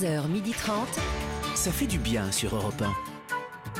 11h30. Ça fait du bien sur Europe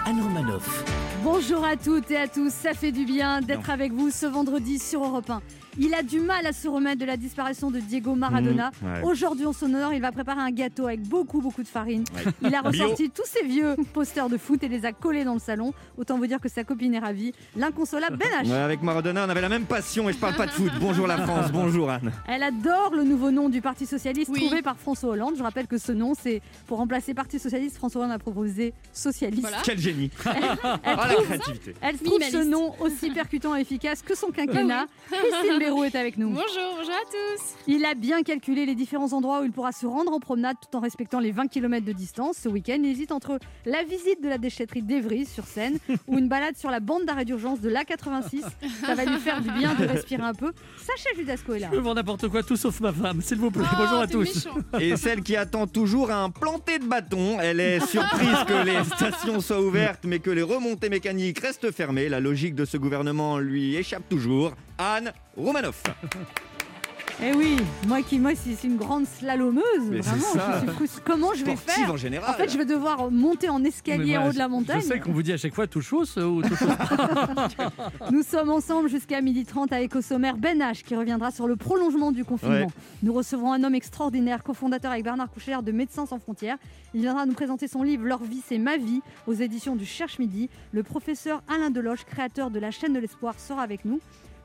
1. Anne Romanoff. Bonjour à toutes et à tous, ça fait du bien d'être avec vous ce vendredi sur Europe 1. Il a du mal à se remettre de la disparition de Diego Maradona. Mmh, ouais. Aujourd'hui, en son honneur, il va préparer un gâteau avec beaucoup, beaucoup de farine. Il a ressorti tous ses vieux posters de foot et les a collés dans le salon. Autant vous dire que sa copine est ravie. L'inconsolable Ben H. Ouais, avec Maradona, on avait la même passion et je parle pas de foot. Bonjour la France, bonjour Anne. Elle adore le nouveau nom du Parti Socialiste trouvé par François Hollande. Je rappelle que ce nom, c'est pour remplacer Parti Socialiste. François Hollande a proposé Socialiste. Quel génie. Elle Ah la trouve, créativité. elle trouve ce nom aussi percutant et efficace que son quinquennat. Christine Béroux est avec nous. Bonjour, bonjour à tous. Il a bien calculé les différents endroits où il pourra se rendre en promenade tout en respectant les 20 km de distance. Ce week-end, il hésite entre la visite de la déchetterie d'Evry sur Seine ou une balade sur la bande d'arrêt d'urgence de l'A86. Ça va lui faire du bien de respirer un peu. Sacha Judasco est là. Je vends n'importe quoi, tout sauf ma femme, s'il vous plaît. Oh, Bonjour à tous. méchant. Et celle qui attend toujours un planté de bâton. Elle est surprise que les stations soient ouvertes mais que les remontées mécaniques restent fermées. La logique de ce gouvernement lui échappe toujours. Anne Romanoff. Eh oui, moi qui moi c'est c'est une grande slalomeuse, Mais c'est vraiment. ça. Je suis frustrée. Comment je vais Sportive faire en général. En fait, je vais devoir monter en escalier Mais en moi, haut de la montagne. Je sais qu'on vous dit à chaque fois tout chose ou tout chose. Nous sommes ensemble jusqu'à 12h30 avec au sommaire Ben H qui reviendra sur le prolongement du confinement. Ouais. Nous recevrons un homme extraordinaire, cofondateur avec Bernard Coucher de Médecins sans frontières. Il viendra nous présenter son livre Leur vie, c'est ma vie aux éditions du Cherche Midi. Le professeur Alain Deloche, créateur de la chaîne de l'espoir, sera avec nous.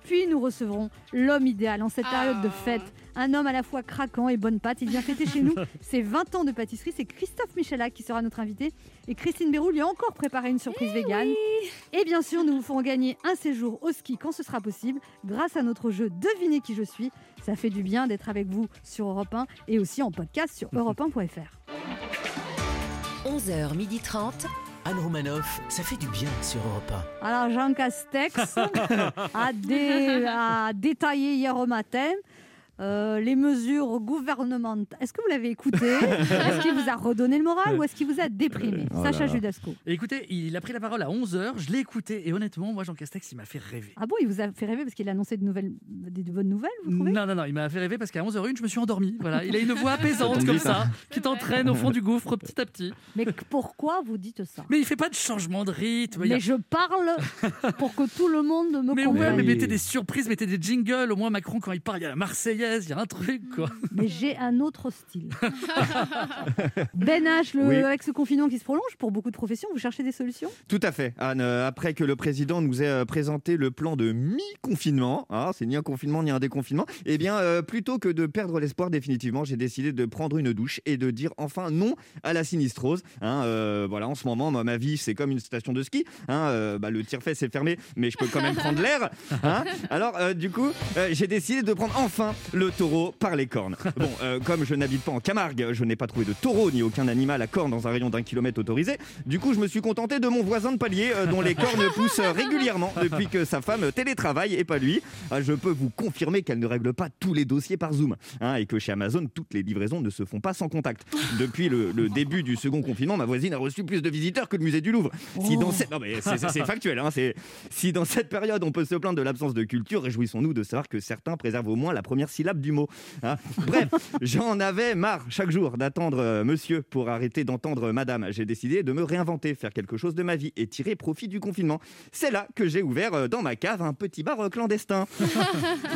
Puis nous recevrons l'homme idéal en cette période de Ah. fête. Un homme à la fois craquant et bonne pâte. Il vient fêter chez nous ses 20 ans de pâtisserie. C'est Christophe Michelac qui sera notre invité. Et Christine Béroux lui a encore préparé une surprise végane. Et bien sûr, nous vous ferons gagner un séjour au ski quand ce sera possible grâce à notre jeu Devinez qui je suis. Ça fait du bien d'être avec vous sur Europe 1 et aussi en podcast sur europe1.fr. 11h30. Anne Romanoff. Ça fait du bien sur Europe Alors Jean Castex a, dé- a détaillé hier au matin euh, les mesures gouvernementales. Est-ce que vous l'avez écouté Est-ce qu'il vous a redonné le moral ou est-ce qu'il vous a déprimé Oh là Sacha là. Judasco. Écoutez, il a pris la parole à 11h, je l'ai écouté et honnêtement, moi Jean Castex, il m'a fait rêver. Ah bon, il vous a fait rêver parce qu'il a annoncé de, nouvelles, des de bonnes nouvelles, vous trouvez? Non, non, non, il m'a fait rêver parce qu'à 11h01, je me suis endormi. Voilà, il a une voix apaisante comme ça, qui t'entraîne au fond du gouffre petit à petit. Mais pourquoi vous dites ça? Mais il fait pas de changement de rythme. a- Mais je parle pour que tout le monde me Mais comprenne. ouais, mais Oui. mettez des surprises, mettez des jingles. Au moins, Macron, quand il parle, il y a la Marseillaise, il y a un truc, quoi. Mais j'ai un autre style. ben H, le, Oui. avec ce confinement qui se prolonge, pour beaucoup de professions, vous cherchez des solutions? Tout à fait, Anne. Euh, Après que le président nous ait euh, présenté le plan de mi-confinement, hein, c'est ni un confinement ni un déconfinement, eh bien, euh, plutôt que de perdre l'espoir définitivement, j'ai décidé de prendre une douche et de dire enfin non à la sinistrose. Hein, euh, voilà, en ce moment, moi, ma vie, c'est comme une station de ski. Hein, euh, bah, le tire-fait, c'est fermé, mais je peux quand même prendre l'air. hein. Alors, euh, du coup, euh, j'ai décidé de prendre enfin le taureau par les cornes. Bon, euh, comme je n'habite pas en Camargue, je n'ai pas trouvé de taureau ni aucun animal à cornes dans un rayon d'un kilomètre autorisé. Du coup, je me suis contenté de mon voisin de palier, euh, dont les cornes poussent régulièrement depuis que sa femme télétravaille et pas lui. Ah, je peux vous confirmer qu'elle ne règle pas tous les dossiers par Zoom. hein, et que chez Amazon, toutes les livraisons ne se font pas sans contact. Depuis le, le début du second confinement, ma voisine a reçu plus de visiteurs que le musée du Louvre. Si dans cette... Non, mais c'est- factuel. hein, Si dans cette période, on peut se plaindre de l'absence de culture, réjouissons-nous de savoir que certains préservent au moins la première syllabe du mot. hein. Bref, j'en avais marre chaque jour d'attendre euh, monsieur pour arrêter d'entendre madame. J'ai décidé de me réinventer, faire quelque chose de ma vie et tirer profit du confinement. C'est là que j'ai ouvert euh, dans ma cave un petit bar euh, clandestin.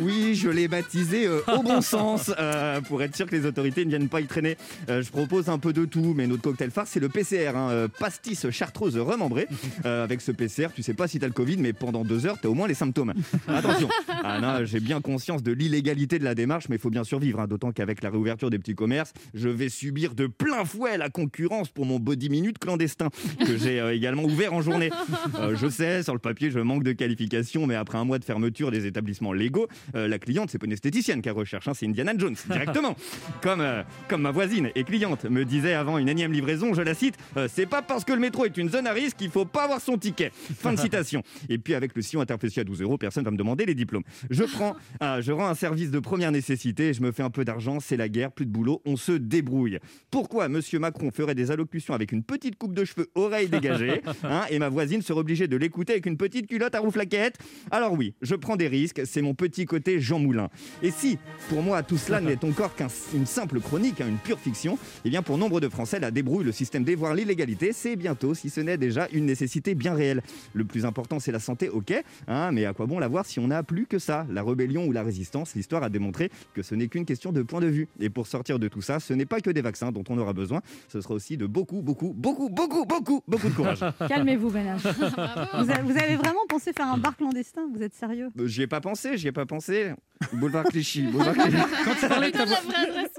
Oui, je l'ai baptisé euh, au bon sens euh, pour être sûr que les autorités ne viennent pas y traîner. Euh, je propose un peu de tout, mais notre cocktail phare, c'est le PCR, hein, pastis chartreuse remembrée. Avec ce PCR, tu sais pas si t'as le Covid, mais pendant deux heures, t'as au moins les symptômes. Attention, ah j'ai bien conscience de l'illégalité de la démarche, mais il faut bien survivre. hein, D'autant qu'avec la réouverture des petits commerces, je vais subir de plein fouet la concurrence pour mon body minute clandestin que j'ai euh, également ouvert en journée. Euh, je sais, sur le papier, je manque de qualification, mais après un mois de fermeture des établissements légaux, euh, la cliente, c'est pas une esthéticienne qu'elle recherche, hein, c'est Indiana Jones, directement. comme, comme ma voisine et cliente me disait avant une énième livraison, je la cite, c'est pas parce que le métro est une zone à risque qu'il faut pas avoir son ticket. Fin de citation. Et puis avec le sillon interfléchi à 12 euros, personne va me demander les diplômes. Je prends, je rends un service de première première nécessité, je me fais un peu d'argent, c'est la guerre, plus de boulot, on se débrouille. Pourquoi Monsieur Macron ferait des allocutions avec une petite coupe de cheveux, oreilles dégagées, hein, et ma voisine serait obligée de l'écouter avec une petite culotte à rouflaquette Alors oui, je prends des risques, c'est mon petit côté Jean Moulin. Et si, pour moi, tout cela n'est encore qu'une simple chronique, hein, une pure fiction, eh bien pour nombre de Français, la débrouille, le système D, voire l'illégalité, c'est bientôt, si ce n'est déjà, une nécessité bien réelle. Le plus important, c'est la santé, ok, hein, mais à quoi bon la voir si on n'a plus que ça? La rébellion ou la résistance, l'histoire a démontré que ce n'est qu'une question de point de vue. Et pour sortir de tout ça, ce n'est pas que des vaccins dont on aura besoin, ce sera aussi de beaucoup, beaucoup, beaucoup, beaucoup, beaucoup, beaucoup de courage. Calmez-vous, Ben H. vous, avez, vous avez vraiment pensé faire un bar clandestin? Vous êtes sérieux? Euh, J'y ai pas pensé, j'y ai pas pensé. Boulevard Clichy, boulevard Clichy. Quand tu parlais de ta,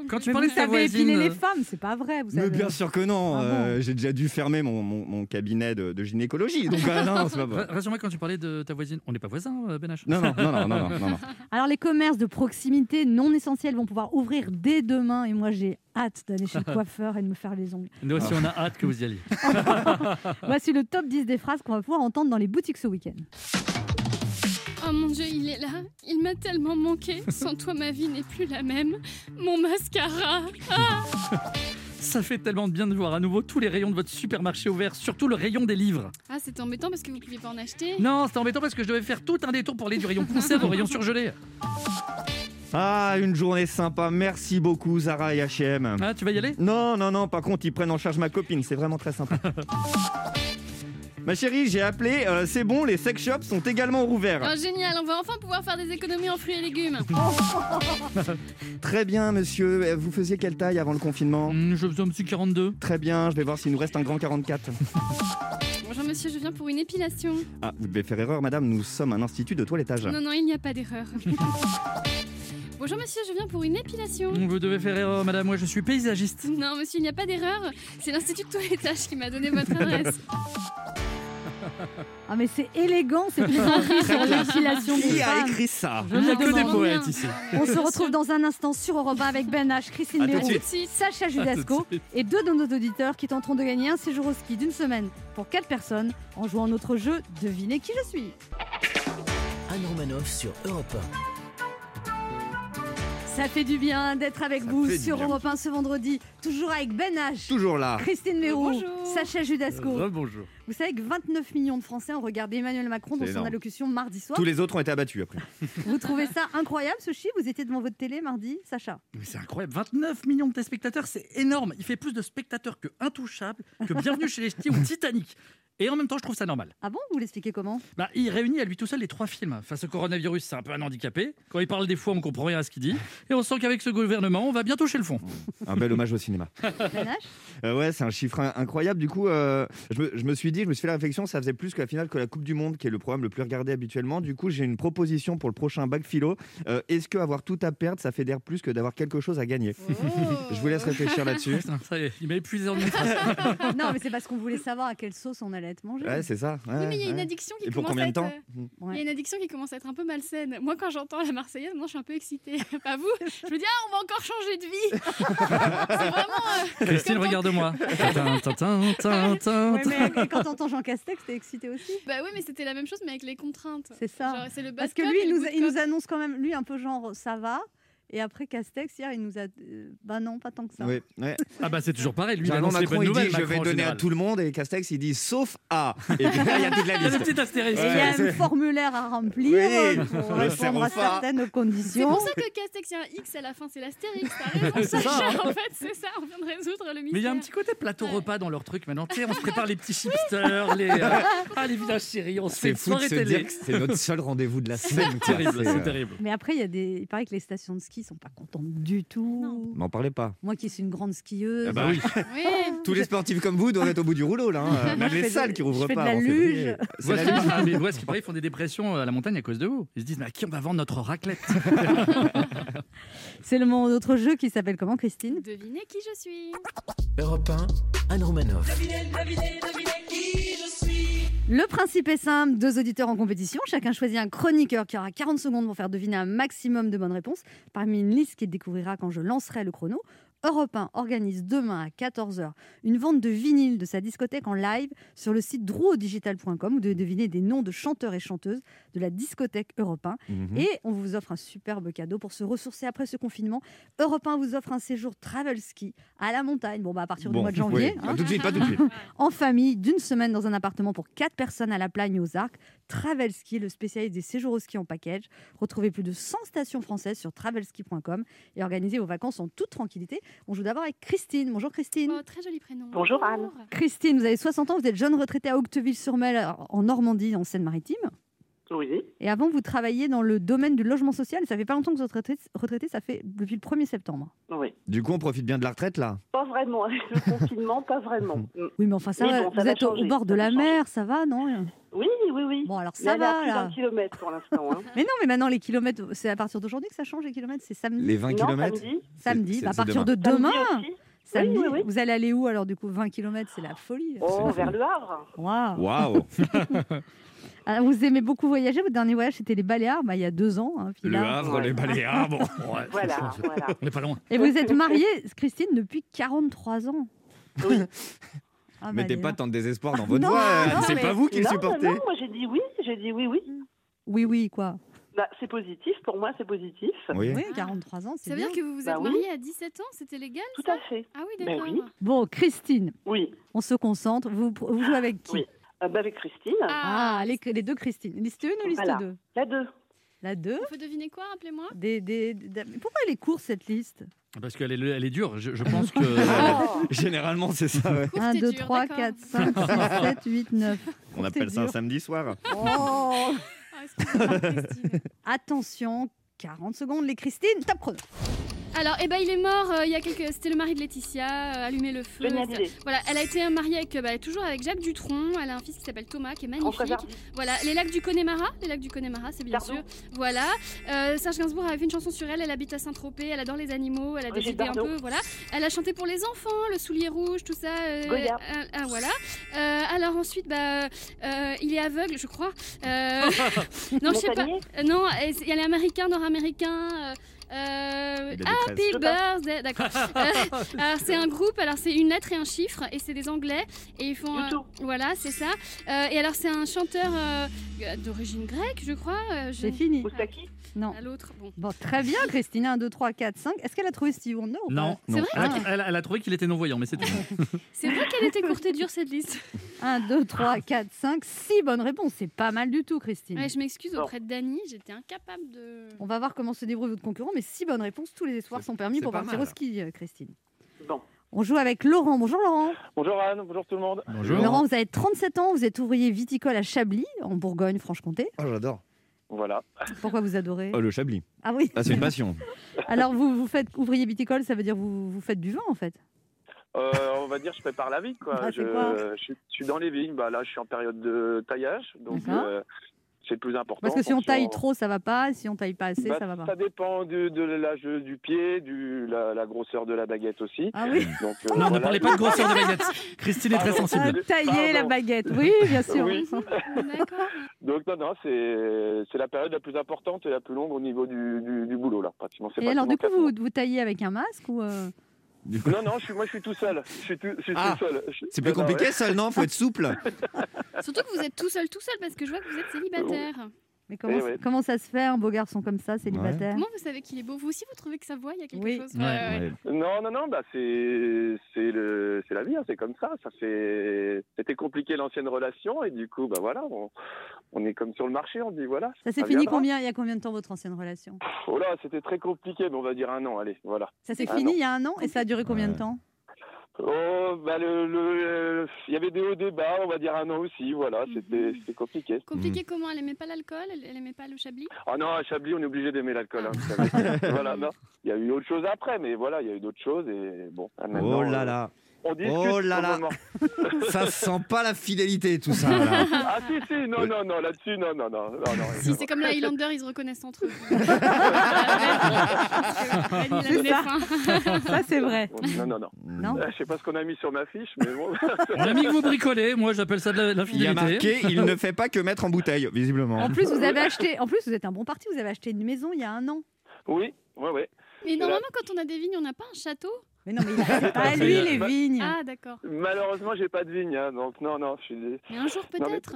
quand tu parlais vous de ta voisine, les euh, femmes, c'est pas vrai. Vous Mais savez. bien sûr que non, Ah bon euh, j'ai déjà dû fermer mon, mon- mon cabinet de, de gynécologie, donc euh, non, c'est pas vrai. ra- rassure-moi quand tu parlais de ta voisine. On n'est pas voisins, euh, Ben non, non, non, non, non, non, non. Alors, les commerces de proximité non essentiels vont pouvoir ouvrir dès demain. Et moi, j'ai hâte d'aller chez le coiffeur et de me faire les ongles. Nous aussi, on a hâte que vous y alliez. Voici le top 10 des phrases qu'on va pouvoir entendre dans les boutiques ce week-end. Oh mon dieu, il est là. Il m'a tellement manqué. Sans toi, ma vie n'est plus la même. Mon mascara. Ça fait tellement de bien de voir à nouveau tous les rayons de votre supermarché ouverts, surtout le rayon des livres. Ah, c'était embêtant parce que vous pouviez pas en acheter. Non, c'était embêtant parce que je devais faire tout un détour pour aller du rayon conserve au rayon surgelé. Ah, une journée sympa, merci beaucoup Zara et H&M. Ah, tu vas y aller? Non, non, non, par contre, ils prennent en charge ma copine, c'est vraiment très sympa. Ma chérie, j'ai appelé, euh, c'est bon, les sex shops sont également rouverts. Oh, génial, on va enfin pouvoir faire des économies en fruits et légumes. Très bien, monsieur, Euh, vous faisiez quelle taille avant le confinement Hum, Je faisais un petit 42. Très bien, je vais voir s'il nous reste un grand 44. Bonjour monsieur, je viens pour une épilation. Ah, vous devez faire erreur, madame, nous sommes un institut de toilettage. Non, non, il n'y a pas d'erreur. Bonjour monsieur, je viens pour une épilation. Vous devez faire erreur, madame. Moi, je suis paysagiste. Non monsieur, il n'y a pas d'erreur. C'est l'institut de toilettage qui m'a donné votre adresse. Ah, mais c'est élégant, ces plaisanteries sur l'épilation des Qui a femmes. écrit ça Je Il n'y a me que des demande. poètes ici. On se retrouve dans un instant sur Europe 1 avec Ben H, Christine À tout de Béroux, suite. Tout de suite. Sacha Judasco et deux de nos auditeurs qui tenteront de gagner un séjour au ski d'une semaine pour quatre personnes en jouant notre jeu Devinez qui je suis. Anne Romanoff sur Europe Ça fait du bien d'être avec Ça vous fait du sur bien. Europe 1 ce vendredi, toujours avec Ben H, Toujours là. Christine Bonjour. Sacha Judasco. Bonjour. Vous savez que 29 millions de Français ont regardé Emmanuel Macron dans son allocution mardi soir. Tous les autres ont été abattus après. Vous trouvez ça incroyable ce chiffre? Vous étiez devant votre télé mardi, Sacha? Mais c'est incroyable, 29 millions de téléspectateurs, c'est énorme. Il fait plus de spectateurs que Intouchable, que Bienvenue chez les Ch'tis ou Titanic. Et en même temps, je trouve ça normal. Ah bon? Vous l'expliquez comment? Bah, il réunit à lui tout seul les trois films. Face au coronavirus, c'est un peu un handicapé. Quand il parle des fois, on comprend rien à ce qu'il dit. Et on sent qu'avec ce gouvernement, on va bien toucher le fond. Un bel hommage au cinéma. Euh, ouais, c'est un chiffre in- incroyable. Du coup, euh, je, me, je me suis dit, je me suis fait la réflexion, ça faisait plus que la finale que la Coupe du Monde, qui est le programme le plus regardé habituellement. Du coup, j'ai une proposition pour le prochain bac philo. Euh, Est-ce que avoir tout à perdre, ça fédère plus que d'avoir quelque chose à gagner? Oh. Je vous laisse réfléchir là-dessus. Putain, ça y est, il m'a épuisé en. Non, mais c'est parce qu'on voulait savoir à quelle sauce on allait être mangé. Ouais, c'est ça. Oui, mais il y a une addiction qui Et pour commence combien à de être... temps euh, Ouais. Il y a une addiction qui commence à être un peu malsaine. Moi, quand j'entends la Marseillaise, moi, je suis un peu excitée. Pas vous Je me dis, ah, on va encore changer de vie. c'est vraiment. Christine, regarde-moi. Ouais, quand t'entends Jean Castex, t'es excité aussi Bah oui, mais c'était la même chose, mais avec les contraintes. C'est ça. Genre, c'est le Parce que lui, il nous annonce quand même, lui, un peu genre ça va. Et après, Castex, hier, il nous a. euh, bah non, pas tant que ça. Ouais, ouais. Ah bah c'est toujours pareil, lui il Généralement, annonce les Macron, bonnes il nouvelles. dit je vais Macron, en donner à général. tout le monde et Castex il dit sauf A. Et puis là, il y a toute la Il y a le liste. petit astérisque. Et il y a un formulaire à remplir Oui, euh, pour le répondre à serre-au-pas. certaines C'est conditions. pour ça que Castex, il y a un X à la fin, c'est l'astérix. T'as raison, C'est ça, Sacha. En fait, c'est ça, on vient de résoudre le mystère. Mais il y a un petit côté plateau Ouais. repas dans leur truc maintenant. Tu sais, on se prépare les petits chipsters, les, euh, ah, les villages chéris, on se fait C'est une fou de soirée se télé. dire que c'est notre seul rendez-vous de la semaine. quoi. terrible, C'est, c'est euh, terrible. Mais après, il y a des. Il paraît que les stations de ski sont pas contentes du tout. M'en parlez pas. Moi qui suis une grande skieuse. Ah bah oui. Oui. Tous les sportifs comme vous doivent être au bout du rouleau là. hein. Même les fais de- salles qui je rouvrent fais de pas. la luge. Ouais, la ce qui luge. paraît- mais ouais, ce qui paraît, ils font des dépressions à la montagne à cause de vous. Ils se disent, mais à qui on va vendre notre raclette? C'est le moment d'autre jeu qui s'appelle comment, Christine? Devinez qui je suis. Europe 1, Anne Romanoff. Le principe est simple, deux auditeurs en compétition, chacun choisit un chroniqueur qui aura 40 secondes pour faire deviner un maximum de bonnes réponses parmi une liste qu'il découvrira quand je lancerai le chrono. Europe 1 organise demain à 14h une vente de vinyle de sa discothèque en live sur le site drouodigital.com. Vous devez deviner des noms de chanteurs et chanteuses de la discothèque Europe 1. Mhm. Et on vous offre un superbe cadeau pour se ressourcer après ce confinement. Europe 1 vous offre un séjour travel ski à la montagne, bon bah à partir du Bon, mois de janvier, oui. hein, Pas tout de suite, pas tout de suite. en famille, d'une semaine dans un appartement pour 4 personnes à la Plagne et aux Arcs. Travel Ski, le spécialiste des séjours au ski en package. Retrouvez plus de 100 stations françaises sur travelski.com et organisez vos vacances en toute tranquillité. On joue d'abord avec Christine. Bonjour Christine. Oh, très joli prénom. Bonjour, Anne. Christine, vous avez 60 ans, vous êtes jeune retraitée à Octeville-sur-Mer en Normandie, en Seine-Maritime. Oui. Et avant, vous travailliez dans le domaine du logement social. Ça fait pas longtemps que vous êtes retraité, retraité, ça fait depuis le 1er septembre. Oui. Du coup, on profite bien de la retraite là? Pas vraiment. Avec le confinement, pas vraiment. Oui, mais enfin, ça va. bon, ça vous va êtes au, bord de ça la mer, ça va, non? Oui, oui, oui. Bon, alors Mais ça elle est à va, plus là. d'un kilomètre pour l'instant. Hein. Mais non, mais maintenant, les kilomètres, c'est à partir d'aujourd'hui que ça change, les kilomètres, c'est samedi? Les 20 non, km. samedi. Samedi, c'est- bah, à c'est partir demain. de demain, Samedi aussi. samedi, oui, oui. vous allez aller où alors du coup? 20 km, c'est la folie. Oh, vers le Havre. Waouh. Waouh Alors, vous aimez beaucoup voyager. Votre dernier voyage, c'était les Baléares, bah, il y a deux ans. hein, puis Le là- Havre, Ouais. les Baléares, bon. Ouais, Voilà, voilà. On n'est pas loin. Et vous êtes mariée, Christine, depuis 43 ans. Oui. Ah, bah, Mettez dis pas donc. tant de désespoir dans votre Non, voix. non, C'est mais- pas vous qui le supportez. non, moi j'ai dit oui, j'ai dit oui, oui. Oui, oui, quoi. Bah, c'est positif, pour moi c'est positif. Oui. Oui, 43 ans, c'est Ça veut bien. dire que vous vous Bah êtes oui. mariée à 17 ans C'était légal Tout ça à fait. Ah oui, Ben d'accord. oui. Bon, Christine, Oui. on se concentre. Vous, vous jouez avec qui? Oui. Bah, avec Christine, Ah, les, les deux Christine. Liste 1 ou liste Voilà. 2 la 2. La 2 On peut deviner quoi Appelez-moi. des, des, des- Pourquoi elle est courte cette liste? Parce qu'elle est, elle est dure. Je, je pense que. Oh. Généralement, c'est ça. ouais. Courte 1, et 2, dure, 3, d'accord. 4, 5, 6, 7, 8, 9. On appelle ça un samedi soir. Oh Ah. Attention, 40 secondes, les Christine, top chrono. Alors, eh ben, il est mort euh, il y a quelques. C'était le mari de Laetitia, euh, allumer le feu. Voilà, elle a été mariée avec, euh, bah, toujours avec Jacques Dutronc. Elle a un fils qui s'appelle Thomas, qui est magnifique. Voilà, les lacs du Connemara, les lacs du Connemara, c'est bien Pardon sûr. Voilà, Euh, Serge Gainsbourg avait fait une chanson sur elle. Elle habite à Saint-Tropez, elle adore les animaux, elle a décidé un peu, voilà. Elle a chanté pour les enfants, le soulier rouge, tout ça. voilà. Euh, alors ensuite, bah, euh, il est aveugle, je crois. Euh, non, je sais pas. Non, il y a les Américains, Nord-Américains. Euh, Happy birthday, d'accord. Euh, alors c'est un groupe, alors c'est une lettre et un chiffre, et c'est des Anglais, et ils font, euh, voilà, c'est ça. Euh, et alors c'est un chanteur euh, d'origine grecque, je crois. euh, je- C'est fini. Moustaki. Non. À l'autre, bon. Bon, très bien, Christine. 1, 2, 3, 4, 5. Est-ce qu'elle a trouvé Steve Wonder ou pas? Non, C'est non. vrai Elle, a, Ah. elle a- elle a trouvé qu'il était non-voyant, mais c'est tout. C'est vrai qu'elle était courte et dure cette liste. 1, 2, 3, 4, 5, 6 bonnes réponses. C'est pas mal du tout, Christine. Ouais, je m'excuse auprès de Dany, j'étais incapable de. On va voir comment se débrouille votre concurrent, mais 6 bonnes réponses, tous les espoirs sont permis pour pas partir mal. au ski, euh, Christine. Bon. On joue avec Laurent. Bonjour Laurent. Bonjour Anne, bonjour tout le monde. Bonjour. Laurent, vous avez 37 ans, vous êtes ouvrier viticole à Chablis, en Bourgogne-Franche-Comté. Oh, j'adore. Voilà. Pourquoi vous adorez Oh, le Chablis. Ah oui. Ah, c'est une passion. Alors vous, vous faites ouvrier viticole, ça veut dire vous, vous faites du vin en fait? Euh, on va dire je prépare la vigne quoi. Ah, je, quoi? je suis, je suis dans les vignes. Bah, là, je suis en période de taillage, donc euh, c'est le plus important. Parce que si on taille trop, ça va pas, si on taille pas assez, bah, ça va pas. Ça dépend de l'âge du pied, du la, la grosseur de la baguette aussi. Ah oui Donc, euh, Non, ne parlez pas de grosseur de baguette. Christine est très. Ah, sensible. Tailler la baguette, oui, bien sûr. Oui. Donc non, non, c'est c'est la période la plus importante et la plus longue au niveau du, du, du boulot là. Pratiquement. c'est Et alors, du coup, vous, vous taillez avec un masque ou euh. Non, non, je suis, moi je suis tout seul. Je suis tout, je suis Ah, tout seul. C'est plus non, non, ouais. compliqué, seul, non? Faut être souple. Surtout que vous êtes tout seul, tout seul, parce que je vois que vous êtes célibataire. Mais comment, ouais. comment ça se fait, un beau garçon comme ça, célibataire Comment vous savez qu'il est beau? Vous aussi, vous trouvez que ça voit Il y a quelque Oui. chose? Ouais, ouais. Non, non, non, bah c'est c'est le c'est la vie, hein, c'est comme ça. Ça fait c'était compliqué l'ancienne relation et du coup bah voilà, on, on est comme sur le marché, on dit voilà. Ça s'est fini combien Il y a combien de temps votre ancienne relation? Oh là, c'était très compliqué, mais on va dire un an, allez, voilà. Ça s'est fini il y a un an et ça a duré combien de temps? Oh bah le le il y avait des hauts des bas, on va dire un an aussi, voilà, c'était Mhm. c'était compliqué. Compliqué comment Elle aimait pas l'alcool Elle, elle aimait pas le chablis? Ah non, à Chablis, on est obligé d'aimer l'alcool. hein, savez. voilà, non. Il y a eu autre chose après, mais voilà, il y a eu d'autres choses et bon. ah, Oh là euh, là. On discute Oh là là. Ça sent pas la fidélité, tout ça. là. Ah si si, non non non, là-dessus non non non non non. Si, c'est comme les Highlanders, ils se reconnaissent entre eux. C'est ça. Ça, c'est vrai. Non, non, non. Non Euh, Je sais pas ce qu'on a mis sur ma fiche, mais bon. On a mis que vous bricolez. Moi, j'appelle ça de la- Il y a marqué, il ne fait pas que mettre en bouteille, visiblement. En plus, vous avez acheté. En plus, vous êtes un bon parti. Vous avez acheté une maison il y a un an. oui, ouais, ouais. Mais normalement, quand on a des vignes, on n'a pas un château Mais non, mais il a- pas à lui les vignes. Ah, d'accord. Malheureusement, j'ai pas de vigne, hein, donc non, non, je suis. Mais un jour, peut-être?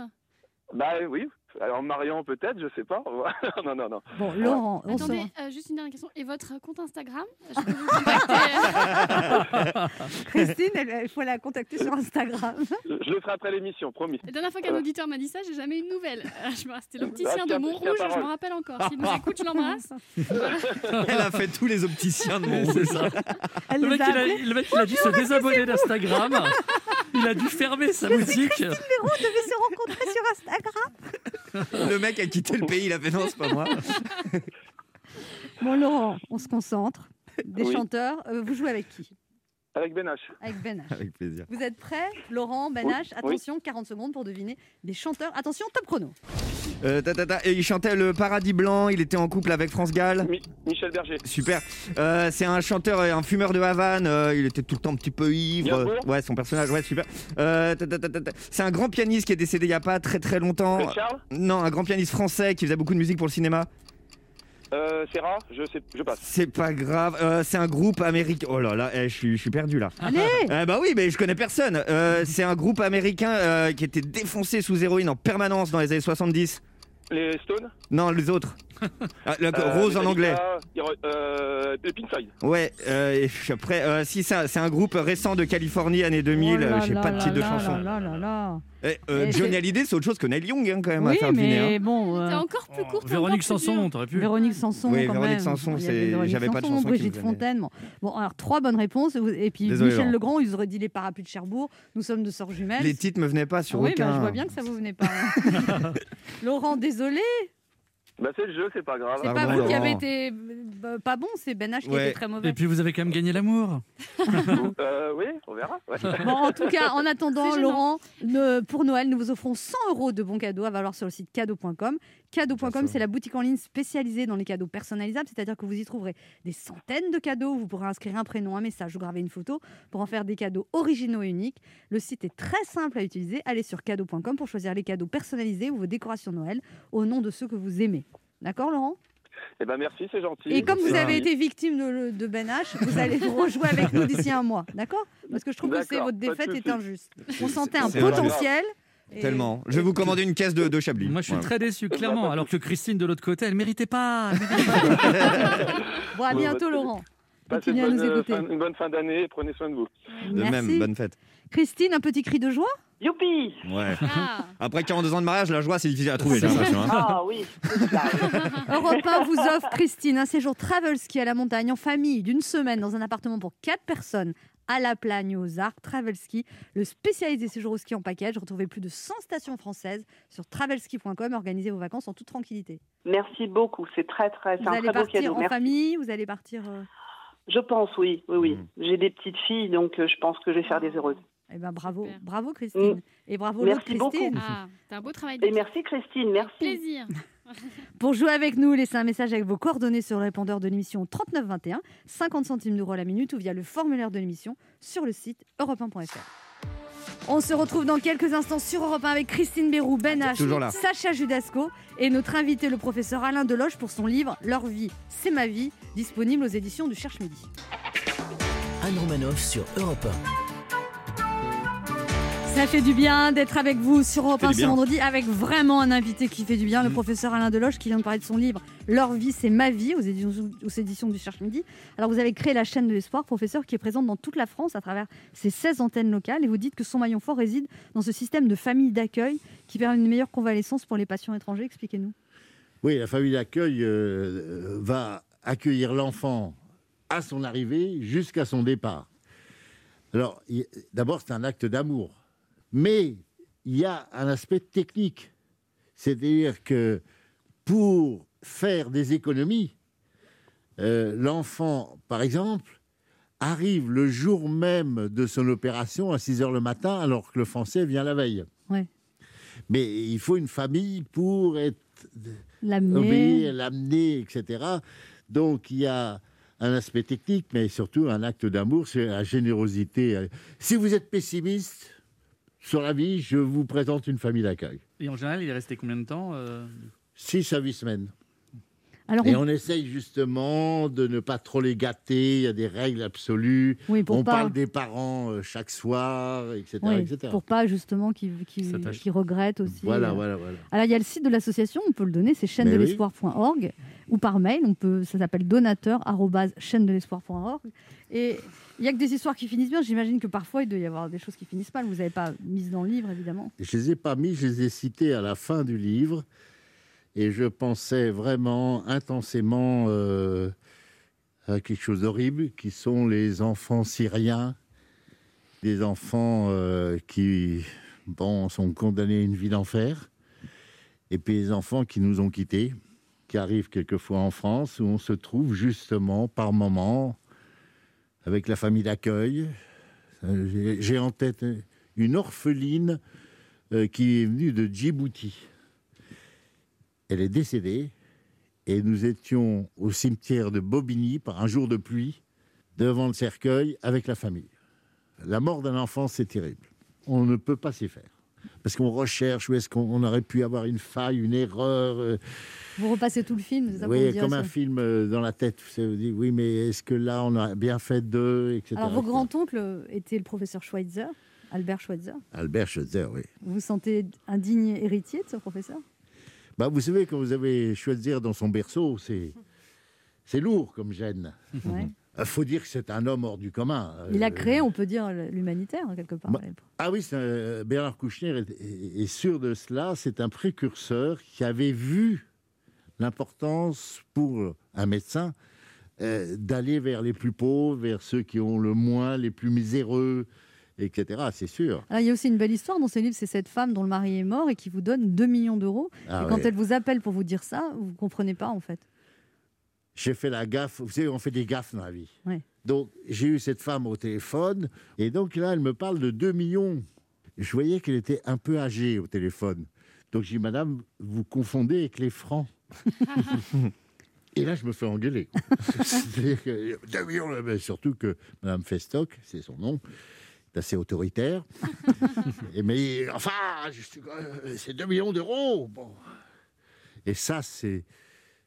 Bah oui. Alors Marion peut-être, je sais pas. non, non, non. Bon, Laurent, on. Attendez, euh, juste une dernière question. Et votre compte Instagram Je peux vous contacter. Christine, elle- il faut la contacter sur Instagram. Je je le ferai après l'émission, promis. La dernière fois qu'un Euh. auditeur m'a dit ça, j'ai jamais eu de nouvelles. Euh, je me- C'était Ah, l'opticien de tiens, Montrouge, je m'en rappelle encore. S'il nous écoute, je l'embrasse. Elle a fait tous les opticiens de mon C'est ça. Elle Le mec, il a, le mec, il a dû se désabonner d'Instagram. Il a dû fermer sa boutique. Devait se rencontrer sur Instagram. Le mec a quitté le pays, il a fait non, c'est pas moi. Bon, Laurent, on se concentre. Des Oui. chanteurs. Euh, vous jouez avec qui? Avec Ben H. Avec Ben H. Avec plaisir. Vous êtes prêts Laurent, Ben Oui, H Attention, 40 secondes pour deviner des chanteurs. Attention, top chrono. Euh, ta, ta, ta, et il chantait le Paradis Blanc, il était en couple avec France Gall. Mi- Michel Berger. Super. Euh, c'est un chanteur, et un fumeur de Havane. euh, il était tout le temps un petit peu ivre. Ouais, son personnage, ouais, super. Euh. C'est un grand pianiste qui est décédé il y a pas très très longtemps. Charles? Non, un grand pianiste français qui faisait beaucoup de musique pour le cinéma. Euh, Serra. Je sais, je passe. C'est pas grave. Euh, c'est un groupe américain. Oh là là, eh, je suis je suis perdu là. Allez Ah bah oui, mais je connais personne. Euh, c'est un groupe américain euh, qui était défoncé sous héroïne en permanence dans les années 70. Les Stones? Non, les autres. Ah, le- Euh, Rose en Metallica, anglais. Hero- Euh, les Pink Floyd. Ouais, euh, et puis après, euh, si c'est un, c'est un groupe récent de Californie, années 2000, Oh là euh, j'ai pas de titre de chanson. là là là. Eh, euh, Et Johnny c'est- Hallyday, c'est autre chose que Neil Young hein, quand même à Oui, faire deviner. mais hein. bon. euh, C'était encore plus court. Véronique Sanson, t'aurais pu. Véronique Sanson, Oui, quand Véronique même. Sanson, Il y avait c'est- Véronique j'avais pas de Sanson, chanson qui me Brigitte venait. Fontaine. Bon. bon, alors trois bonnes réponses. Et puis Désolé, Michel Laurent. Legrand, ils auraient dit les parapluies de Cherbourg. Nous sommes de sœurs jumelles. Les titres me venaient pas sur oui, aucun. bah, je vois bien que ça vous venait pas. hein. Laurent, désolé, Bah c'est le jeu, c'est pas grave. c'est Pardon, pas vous qui avez été euh, pas bon, c'est Ben H qui Ouais. était très mauvais. Et puis vous avez quand même gagné l'amour. Euh, oui, on verra. ouais. Bon, en tout cas, en attendant, C'est gênant. Laurent, ne- pour Noël, nous vous offrons 100 euros de bons cadeaux à valoir sur le site cadeau.com. Cadeau.com, c'est la boutique en ligne spécialisée dans les cadeaux personnalisables, c'est-à-dire que vous y trouverez des centaines de cadeaux. Vous pourrez inscrire un prénom, un message ou graver une photo pour en faire des cadeaux originaux et uniques. Le site est très simple à utiliser. Allez sur cadeau.com pour choisir les cadeaux personnalisés ou vos décorations Noël au nom de ceux que vous aimez. D'accord, Laurent? Eh ben merci, c'est gentil. Et comme vous avez été victime de, de Ben H, vous allez rejouer avec nous d'ici un mois. D'accord? Parce que je trouve que c'est votre défaite est injuste. On sentait un potentiel. et- Tellement. Je vais vous commander une caisse de, de Chablis. Moi, je suis Voilà. très déçu, clairement. Alors que Christine, de l'autre côté, elle méritait pas. elle méritait pas. Bon, à bientôt, Laurent. Passez une bonne, nous euh, écouter. fin- une bonne fin d'année et prenez soin de vous. De Merci. même, bonne fête. Christine, un petit cri de joie? Youpi Ouais. Ah, Après 42 ans de mariage, la joie, c'est difficile à trouver, j'ai l'impression. hein. Ah oui. Europe 1 vous offre, Christine, un séjour travel ski à la montagne en famille d'une semaine dans un appartement pour 4 personnes à La Plagne aux Arcs, Travel Ski, le spécialisé séjour au ski en package. Retrouvez plus de 100 stations françaises sur travelski.com et organisez vos vacances en toute tranquillité. Merci beaucoup, c'est très très, Vous un allez très beau partir cadeau. en Merci. famille, vous allez partir. euh, Je pense, oui, oui, oui. Mm. J'ai des petites filles, donc euh, je pense que je vais faire des heureuses. Eh ben bravo, Super. bravo Christine. Et bravo l'autre Merci beaucoup. Christine. ah, un beau travail. Et merci Christine, merci. Plaisir. Pour jouer avec nous, laissez un message avec vos coordonnées sur le répondeur de l'émission 3921, 50 centimes d'euros la minute ou via le formulaire de l'émission sur le site europe1.fr. On se retrouve dans quelques instants sur Europe 1 avec Christine Bérou, Ben H, là. Sacha Judasco et notre invité, le professeur Alain Deloche, pour son livre Leur vie, c'est ma vie, disponible aux éditions du Cherche Midi. Anne Romanoff sur Europe Ça fait du bien d'être avec vous sur Europe Fait 1 du ce vendredi avec vraiment un invité qui fait du bien, le Mm. professeur Alain Deloche qui vient de parler de son livre Leur vie, c'est ma vie aux éditions, aux éditions du Cherche Midi. Alors vous avez créé la chaîne de l'espoir, professeur, qui est présente dans toute la France à travers ses 16 antennes locales et vous dites que son maillon fort réside dans ce système de famille d'accueil qui permet une meilleure convalescence pour les patients étrangers. Expliquez-nous. Oui, la famille d'accueil euh, euh, va accueillir l'enfant à son arrivée jusqu'à son départ. Alors, d'abord, c'est un acte d'amour. Mais il y a un aspect technique. C'est-à-dire que pour faire des économies, euh, l'enfant, par exemple, arrive le jour même de son opération à 6 heures le matin, alors que le français vient la veille. Ouais. Mais il faut une famille pour être L'amener. l'amener, etc. Donc il y a un aspect technique, mais surtout un acte d'amour, c'est la générosité. Si vous êtes pessimiste sur la vie, je vous présente une famille d'accueil. Et en général, il est resté combien de temps euh, 6 à 8 semaines. Alors, Et on- on essaye justement de ne pas trop les gâter. Il y a des règles absolues. oui, pour on pas, parle des parents euh, chaque soir, etc. oui, etc. pour pas justement qu'ils qu'ils- S'attache. qu'ils regrettent aussi. Voilà, euh. voilà, voilà. Alors, il y a le site de l'association, on peut le donner, c'est chaîne de oui. l'espoir.org ou par mail, on peut, ça s'appelle donateur chaîne de l'espoir.org. Et il n'y a que des histoires qui finissent bien. J'imagine que parfois, il doit y avoir des choses qui finissent mal. Vous n'avez pas mis dans le livre, évidemment. Je les ai pas mis, je les ai cités à la fin du livre. Et je pensais vraiment intensément euh, à quelque chose d'horrible, qui sont les enfants syriens, des enfants euh, qui bon, sont condamnés à une vie d'enfer, et puis les enfants qui nous ont quittés, qui arrivent quelquefois en France, où on se trouve justement par moment avec la famille d'accueil. Euh, j'ai- en tête une orpheline euh, qui est venue de Djibouti. Elle est décédée et nous étions au cimetière de Bobigny par un jour de pluie devant le cercueil avec la famille. La mort d'un enfant, c'est terrible. On ne peut pas s'y faire. Parce qu'on recherche où est-ce qu'on on aurait pu avoir une faille, une erreur. euh, Vous repassez tout le film, c'est ça oui, comme ça un film euh, dans la tête. Vous vous dites, oui, mais est-ce que là, on a bien fait deux, etc. Alors, vos grands-oncles étaient le professeur Schweitzer, Albert Schweitzer. Albert Schweitzer, oui. Vous vous sentez un digne héritier de ce professeur? Bah, vous savez, quand vous avez Schweitzer dans son berceau, c'est c'est lourd comme gêne. Ouais. Il faut dire que c'est un homme hors du commun. Il a Euh, créé, on peut dire, l'humanitaire, hein, quelque part. Bah, Ah oui, un- Bernard Kouchner est, est- est sûr de cela. C'est un précurseur qui avait vu l'importance pour un médecin euh, d'aller vers les plus pauvres, vers ceux qui ont le moins, les plus miséreux, etc. C'est sûr. Alors, il y a aussi une belle histoire dans ce livre, c'est cette femme dont le mari est mort et qui vous donne 2 millions d'euros. Ah et quand elle vous appelle pour vous dire ça, vous ne comprenez pas, en fait. J'ai fait la gaffe. Vous savez, on fait des gaffes dans la vie. Ouais. Donc, j'ai eu cette femme au téléphone. Et donc, là, elle me parle de 2 millions. Je voyais qu'elle était un peu âgée au téléphone. Donc, j'ai dit, Madame, vous confondez avec les francs. et là, je me fais engueuler. C'est-à-dire que 2 millions, mais surtout que Madame Festoc, c'est son nom, est assez autoritaire. et mais, enfin, c'est 2 millions d'euros. Bon. Et ça, c'est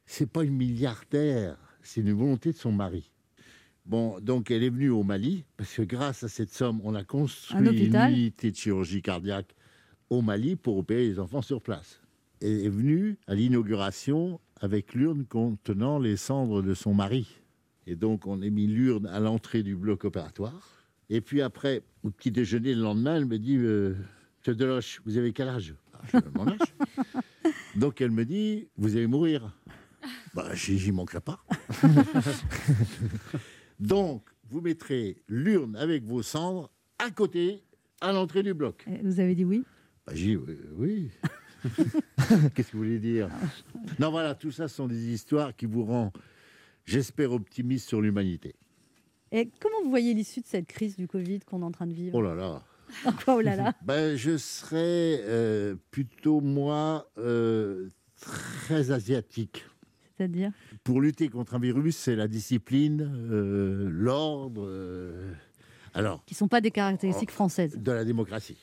c'est pas une milliardaire, c'est une volonté de son mari. Bon, donc elle est venue au Mali, parce que grâce à cette somme, on a construit une unité de chirurgie cardiaque au Mali pour opérer les enfants sur place. Elle est venue à l'inauguration avec l'urne contenant les cendres de son mari. Et donc on a mis l'urne à l'entrée du bloc opératoire. Et puis après, au petit déjeuner le lendemain, elle me dit euh, Monsieur Deloche, vous avez quel âge? Ah, Je mon âge. Donc elle me dit Vous allez mourir. Bah, j'y manquerai pas. Donc, vous mettrez l'urne avec vos cendres à côté, à l'entrée du bloc. Vous avez dit oui? Bah, j'ai dit oui. oui. Qu'est-ce que vous voulez dire? Non, voilà, tout ça sont des histoires qui vous rendent, j'espère, optimiste sur l'humanité. Et comment vous voyez l'issue de cette crise du Covid qu'on est en train de vivre? Oh là là. Quoi, oh là là Ben, je serais euh, plutôt, moi, euh, très asiatique. C'est-à-dire? Pour lutter contre un virus, c'est la discipline, euh, l'ordre, euh, alors, Qui ne sont pas des caractéristiques françaises. de la démocratie.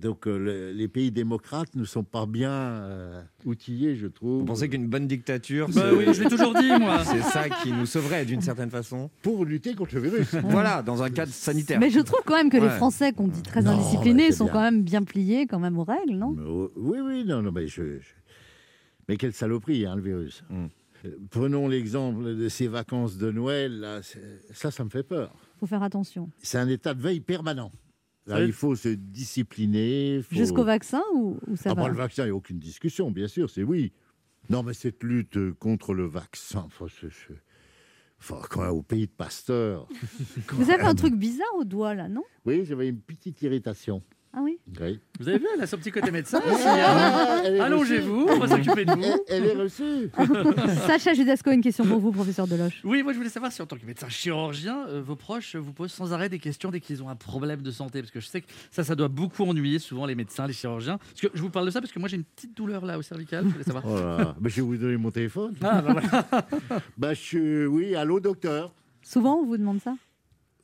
Donc, euh, le- les pays démocrates ne sont pas bien euh, outillés, je trouve. Vous pensez qu'une bonne dictature, Bah c'est- oui, je l'ai toujours dit, moi. c'est ça qui nous sauverait d'une certaine façon Pour lutter contre le virus. Voilà, dans un cadre sanitaire. Mais je trouve quand même que les Ouais. Français qu'on dit très Non, indisciplinés c'est sont bien. quand même bien pliés quand même aux règles, non? Mais, oh, oui, oui, non, non, mais je, je- Mais quelle saloperie, hein, le virus. Mm. Euh, Prenons l'exemple de ces vacances de Noël, là, ça, ça me fait peur. faut faire attention. C'est un état de veille permanent. Là, il faut se discipliner. faut- Jusqu'au vaccin ou, ou ça Ah, va bah, le vaccin, il n'y a aucune discussion, bien sûr, c'est oui. Non, mais cette lutte contre le vaccin, enfin, c'est- c'est- enfin, quand même, au pays de Pasteur. Vous avez un truc bizarre au doigt là, non? Oui, j'avais une petite irritation. Ah oui Oui. Vous avez vu, elle a son petit côté médecin aussi. hein Ah, elle est Allongez-vous, on va s'occuper de vous. Elle, est reçue. Sacha Judasco, une question pour vous, professeur Deloche. Oui, moi je voulais savoir si en tant que médecin chirurgien, euh, vos proches vous posent sans arrêt des questions dès qu'ils ont un problème de santé. Parce que je sais que ça, ça doit beaucoup ennuyer souvent les médecins, les chirurgiens. Parce que je vous parle de ça parce que moi j'ai une petite douleur là au cervical. Je voulais savoir. Oh là là. Ben, je vais vous donner mon téléphone. Ah, bah voilà. Bah, je, oui, allô, docteur. Souvent, on vous demande ça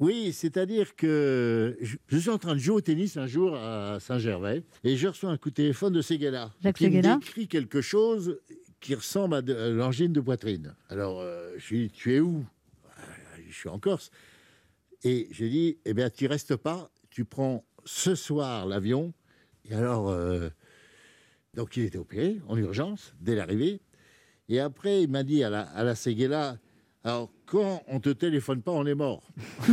Oui, c'est-à-dire que je, je suis en train de jouer au tennis un jour à Saint-Gervais et je reçois un coup de téléphone de Seguela. Qui me Seguela. décrit quelque chose qui ressemble à de- à l'angine de poitrine. Alors, euh, je lui dis, tu es où? Euh, Je suis en Corse. Et j'ai dit, eh bien, tu restes pas, tu prends ce soir l'avion. Et alors, euh, donc il était opéré en urgence dès l'arrivée. Et après, il m'a dit à la, à la Séguéla, alors quand on te téléphone pas, on est mort.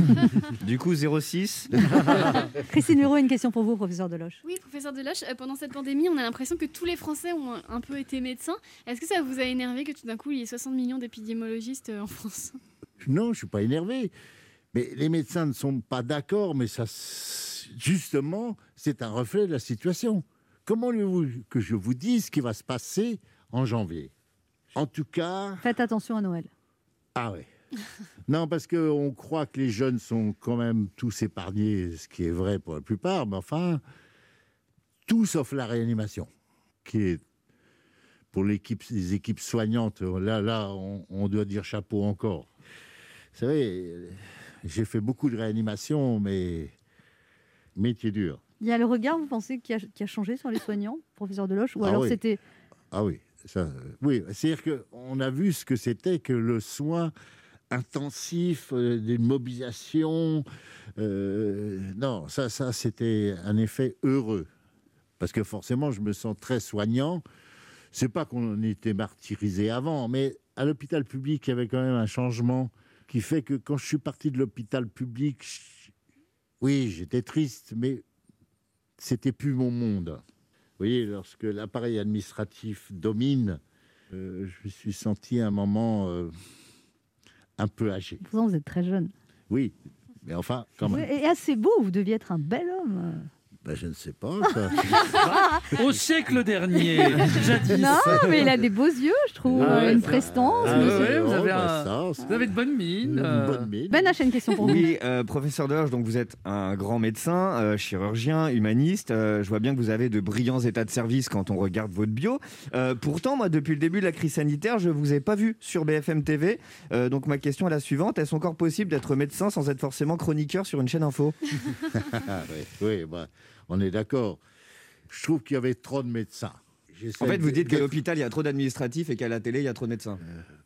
Du coup, 06. Christine Bureau, une question pour vous, professeur Deloche. Oui, professeur Deloche, euh, pendant cette pandémie, on a l'impression que tous les Français ont un- peu été médecins. Est-ce que ça vous a énervé que tout d'un coup, il y ait 60 millions d'épidémiologistes euh, en France? Non, je suis pas énervé. Mais les médecins ne sont pas d'accord, mais ça, justement, c'est un reflet de la situation. Comment voulez-vous que je vous dise ce qui va se passer en janvier? En tout cas, Faites attention à Noël. Ah ouais. Non, parce qu'on croit que les jeunes sont quand même tous épargnés, ce qui est vrai pour la plupart, mais enfin, tout sauf la réanimation, qui est pour les équipes soignantes, là, là, on, on doit dire chapeau encore. Vous savez, j'ai fait beaucoup de réanimation, mais métier dur. Il y a le regard, vous pensez, qui a, qui a changé sur les soignants, professeur Deloche Ou Ah alors oui. c'était. Ah oui, euh, oui, c'est-à-dire qu'on a vu ce que c'était que le soin intensif, euh, d'une mobilisation. euh, non, ça, ça c'était un effet heureux. Parce que forcément, je me sens très soignant. C'est pas qu'on était martyrisé avant, mais à l'hôpital public, il y avait quand même un changement qui fait que quand je suis parti de l'hôpital public, oui, j'étais triste, mais c'était plus mon monde. Voyez, lorsque l'appareil administratif domine, euh, je me suis senti à un moment euh, un peu âgé. Pourtant, vous êtes très jeune. Oui, mais enfin, quand même. et assez beau, vous deviez être un bel homme. Ben, je ne sais pas. ça. Au siècle dernier, jadis. Non, mais il a des beaux yeux, je trouve. Ah ouais, une ça- prestance. Ah monsieur. ouais, vous avez, Oh, bah, un- ça, c'est vous avez de bonnes mines. une euh, bonne mine. Ben H a une question pour vous. Oui, euh, professeur Deloche, donc vous êtes un grand médecin, euh, chirurgien, humaniste. Euh, je vois bien que vous avez de brillants états de service quand on regarde votre bio. Euh, pourtant, moi, depuis le début de la crise sanitaire, je vous ai pas vu sur BFM TV. Euh, donc ma question est la suivante est-ce encore possible d'être médecin sans être forcément chroniqueur sur une chaîne info? Ah, oui, oui, bah, on est d'accord. Je trouve qu'il y avait trop de médecins. J'essaie En fait, vous dites qu'à l'hôpital, il y a trop d'administratifs et qu'à la télé, il y a trop de médecins.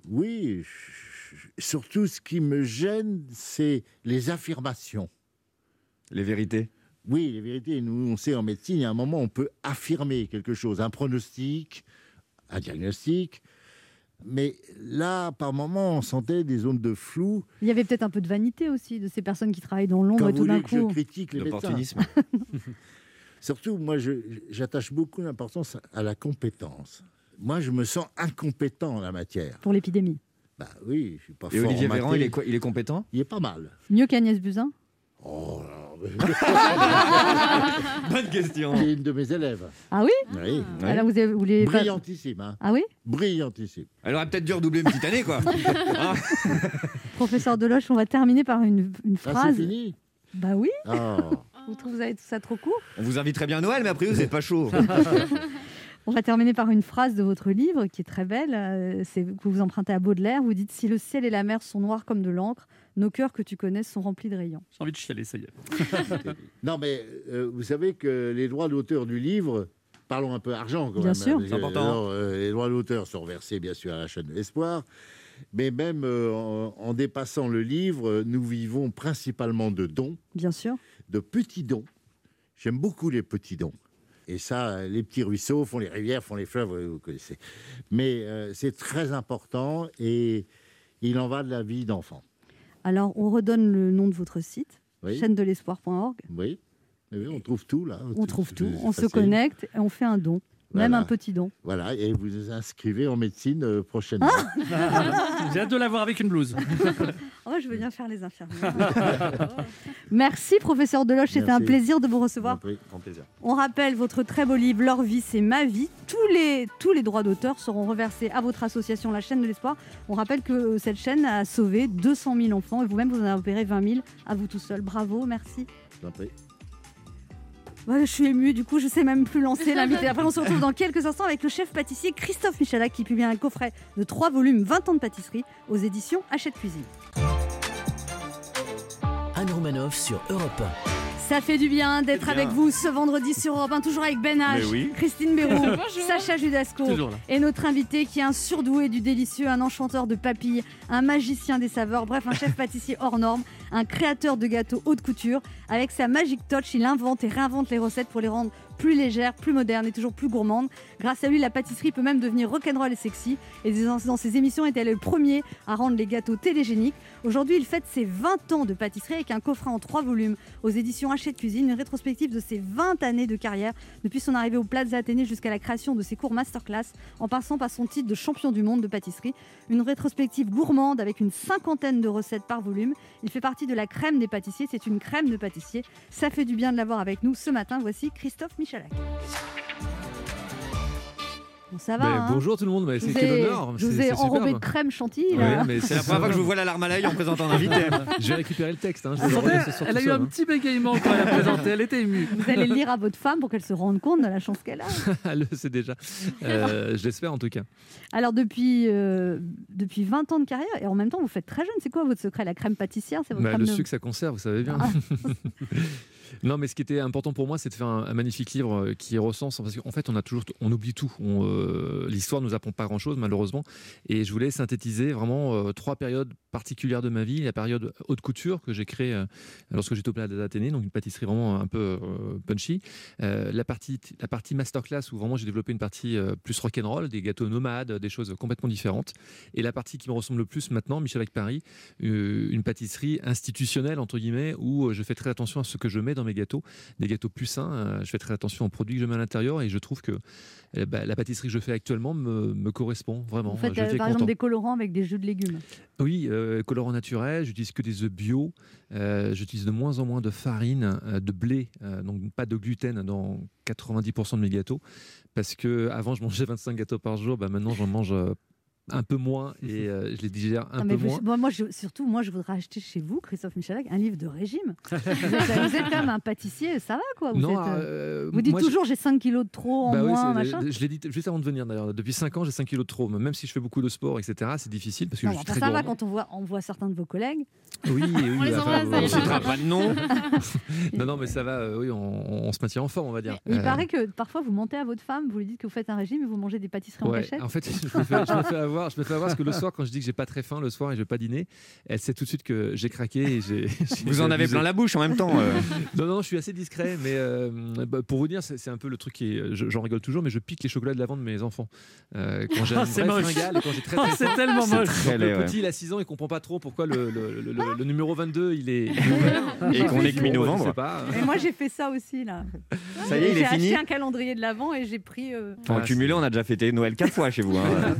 Oui, je- je- surtout ce qui me gêne, c'est les affirmations. Les vérités. Oui, les vérités, nous, on sait en médecine, il y a un moment, on peut affirmer quelque chose, un pronostic, un diagnostic. Mais là, par moment, on sentait des zones de flou. Il y avait peut-être un peu de vanité aussi de ces personnes qui travaillent dans l'ombre et tout d'un que je coup. critique les médecins. Surtout, moi, j'attache beaucoup d'importance à la compétence. Moi, je me sens incompétent en la matière. Pour l'épidémie. Bah oui, je suis pas Et fort Olivier en Véran, il est, quoi il est compétent? Il est pas mal. Mieux qu'Agnès Buzyn? Oh, là, Bonne question. c'est une de mes élèves. Ah oui? Oui. Ouais. Alors vous, avez, vous voulez pas- Brillantissime, hein. Ah oui? Brillantissime. Elle aurait peut-être dû redoubler une petite année, quoi. Hein Professeur Deloche, on va terminer par une, une Ah, c'est phrase. fini? Bah oui, Ah. Vous trouvez vous avez tout ça trop court? On vous inviterait bien à Noël, mais après, vous n'êtes pas chaud. On va terminer par une phrase de votre livre qui est très belle. euh, C'est que vous empruntez à Baudelaire. Vous dites Si le ciel et la mer sont noirs comme de l'encre, nos cœurs que tu connais sont remplis de rayons. J'ai envie de chialer, ça y est. Non, mais euh, vous savez que les droits d'auteur du livre, parlons un peu argent quand Bien même. sûr. C'est important. alors, euh, les droits d'auteur sont versés bien sûr à la chaîne de l'Espoir, mais même euh, en, en dépassant le livre, nous vivons principalement de dons, Bien sûr. De petits dons. J'aime beaucoup les petits dons. Et ça, les petits ruisseaux font les rivières, font les fleuves, vous connaissez. Mais euh, c'est très important et il en va de la vie d'enfant. Alors, on redonne le nom de votre site, Oui, chaîne de l'espoir.org. oui. Oui, on trouve tout là. On trouve tout. On se connecte et on fait un don. Même Voilà. un petit don. Voilà, et vous vous inscrivez en médecine euh, prochainement. J'ai hâte de la voir avec une blouse. Oh, je veux bien faire les infirmières. Merci, professeur Deloche. C'était un plaisir de vous recevoir. Oui. Grand plaisir. On rappelle votre très beau livre Leur vie, c'est ma vie. Tous les, tous les droits d'auteur seront reversés à votre association, la chaîne de l'espoir. On rappelle que euh, cette chaîne a sauvé 200 000 enfants et vous-même, vous en avez opéré 20 000 à vous tout seul. Bravo, merci. Je suis émue, du coup, je sais même plus lancer l'invité. Après, on se retrouve dans quelques instants avec le chef pâtissier Christophe Michalak qui publie un coffret de 3 volumes 20 ans de pâtisserie aux éditions Hachette Cuisine. Anne Romanoff sur Europe Ça fait du bien d'être avec vous ce vendredi sur Europe 1, toujours avec Ben H, oui. Christine Béroux, Bonjour. Sacha Judasco et notre invité qui est un surdoué du délicieux, un enchanteur de papilles, un magicien des saveurs, bref, un chef pâtissier hors norme, un créateur de gâteaux haute couture. Avec sa magic touch, il invente et réinvente les recettes pour les rendre plus légères, plus modernes et toujours plus gourmandes. Grâce à lui, la pâtisserie peut même devenir rock'n'roll et sexy. Et dans ses émissions, était le premier à rendre les gâteaux télégéniques. Aujourd'hui, il fête ses 20 ans de pâtisserie avec un coffret en trois volumes aux éditions Hachette Cuisine, une rétrospective de ses 20 années de carrière, depuis son arrivée au Plaza Athénée jusqu'à la création de ses cours masterclass, en passant par son titre de champion du monde de pâtisserie. Une rétrospective gourmande avec une cinquantaine de recettes par volume. Il fait partie de la crème des pâtissiers, c'est une crème de pâtissier. Ça fait du bien de l'avoir avec nous ce matin. Voici Christophe Michalak. Bon, ça va Mais hein bonjour tout le monde, mais c'est vous quel ai, honneur. je vous ai enrobé de crème chantilly. Là. C'est la première fois que je vous vois la larme à l'œil en présentant un invité. Je vais récupérer le texte. Hein, je Elle, a eu un petit bégaiement quand elle a présenté, elle était émue. Vous allez le lire à votre femme pour qu'elle se rende compte de la chance qu'elle a. hein. Elle le sait déjà. Euh, je l'espère en tout cas. Alors depuis, euh, depuis 20 ans de carrière, et en même temps vous faites très jeune, c'est quoi votre secret La crème pâtissière? C'est votre Bah, crème le de- sucre, ça conserve, vous savez bien. Ah. Non, mais ce qui était important pour moi, c'est de faire un, magnifique livre euh, qui recense, parce qu'en fait, on a toujours, on oublie tout. Euh, L'histoire nous apprend pas grand-chose, malheureusement. Et je voulais synthétiser vraiment euh, trois périodes particulières de ma vie. La période haute couture que j'ai créée euh, lorsque j'étais au Palais d'Athénée, donc une pâtisserie vraiment un peu euh, punchy. La partie, la partie masterclass où vraiment j'ai développé une partie plus rock'n'roll, des gâteaux nomades, des choses complètement différentes. Et la partie qui me ressemble le plus maintenant, Michel avec Paris, une pâtisserie institutionnelle entre guillemets où je fais très attention à ce que je mets dans mes gâteaux, des gâteaux plus sains. euh, je fais très attention aux produits que je mets à l'intérieur et je trouve que euh, bah, la pâtisserie que je fais actuellement me, me correspond vraiment. Vous faites je euh, par content. exemple des colorants avec des jus de légumes. Oui, euh, colorant naturel, j'utilise que des œufs bio, euh, j'utilise de moins en moins de farine, euh, de blé, donc pas de gluten dans 90% de mes gâteaux, parce que avant je mangeais 25 gâteaux par jour, bah maintenant j'en mange un peu moins et euh, je les digère un Non, mais peu vous- moins. moi, moi, je- surtout, moi, je voudrais acheter chez vous, Christophe Michalak, un livre de régime. vous, êtes, vous êtes quand même un pâtissier, ça va quoi Vous, non, êtes, euh, euh, vous dites toujours j'ai 5 kilos de trop en Bah moins, machin. je l'ai dit juste avant de venir d'ailleurs. Depuis 5 ans, j'ai 5 kilos de trop. Même si je fais beaucoup de sport, etc., c'est difficile parce que Non, je suis enfin, très ça va quand on voit, on voit certains de vos collègues. Oui, oui, On les enfin. On citera pas de nom. non, non, mais ça va. euh, oui, on, on se maintient en forme, on va dire. Il paraît que parfois vous mentez à votre femme, vous lui dites que vous faites un régime et vous mangez des pâtisseries en cachette. en fait, je me, fais, je me fais avoir, je me fais avoir parce que le soir, quand je dis que j'ai pas très faim le soir et je vais pas dîner, elle sait tout de suite que j'ai craqué et j'ai. j'ai- Vous en j'ai avez plein la bouche en même temps. euh. Non, non, je suis assez discret, mais euh, bah, pour vous dire, c'est c'est un peu le truc qui est. je- J'en rigole toujours, mais je pique les chocolats de l'avant de mes enfants. Euh, quand j'ai un c'est vrai moche. fringale et quand j'ai très Oh, très c'est faim. tellement moche. Très le ouais. petit, il a 6 ans, il comprend pas trop pourquoi le, le- le- le- le numéro 22, il est, il est ouvert. Et qu'on est que Bon, mi-novembre. Et moi j'ai fait ça aussi là. Ça y est, il J'ai est fini. acheté un calendrier de l'avant et j'ai pris. euh, En Ah, cumulé, on a déjà fêté Noël quatre fois chez vous. hein.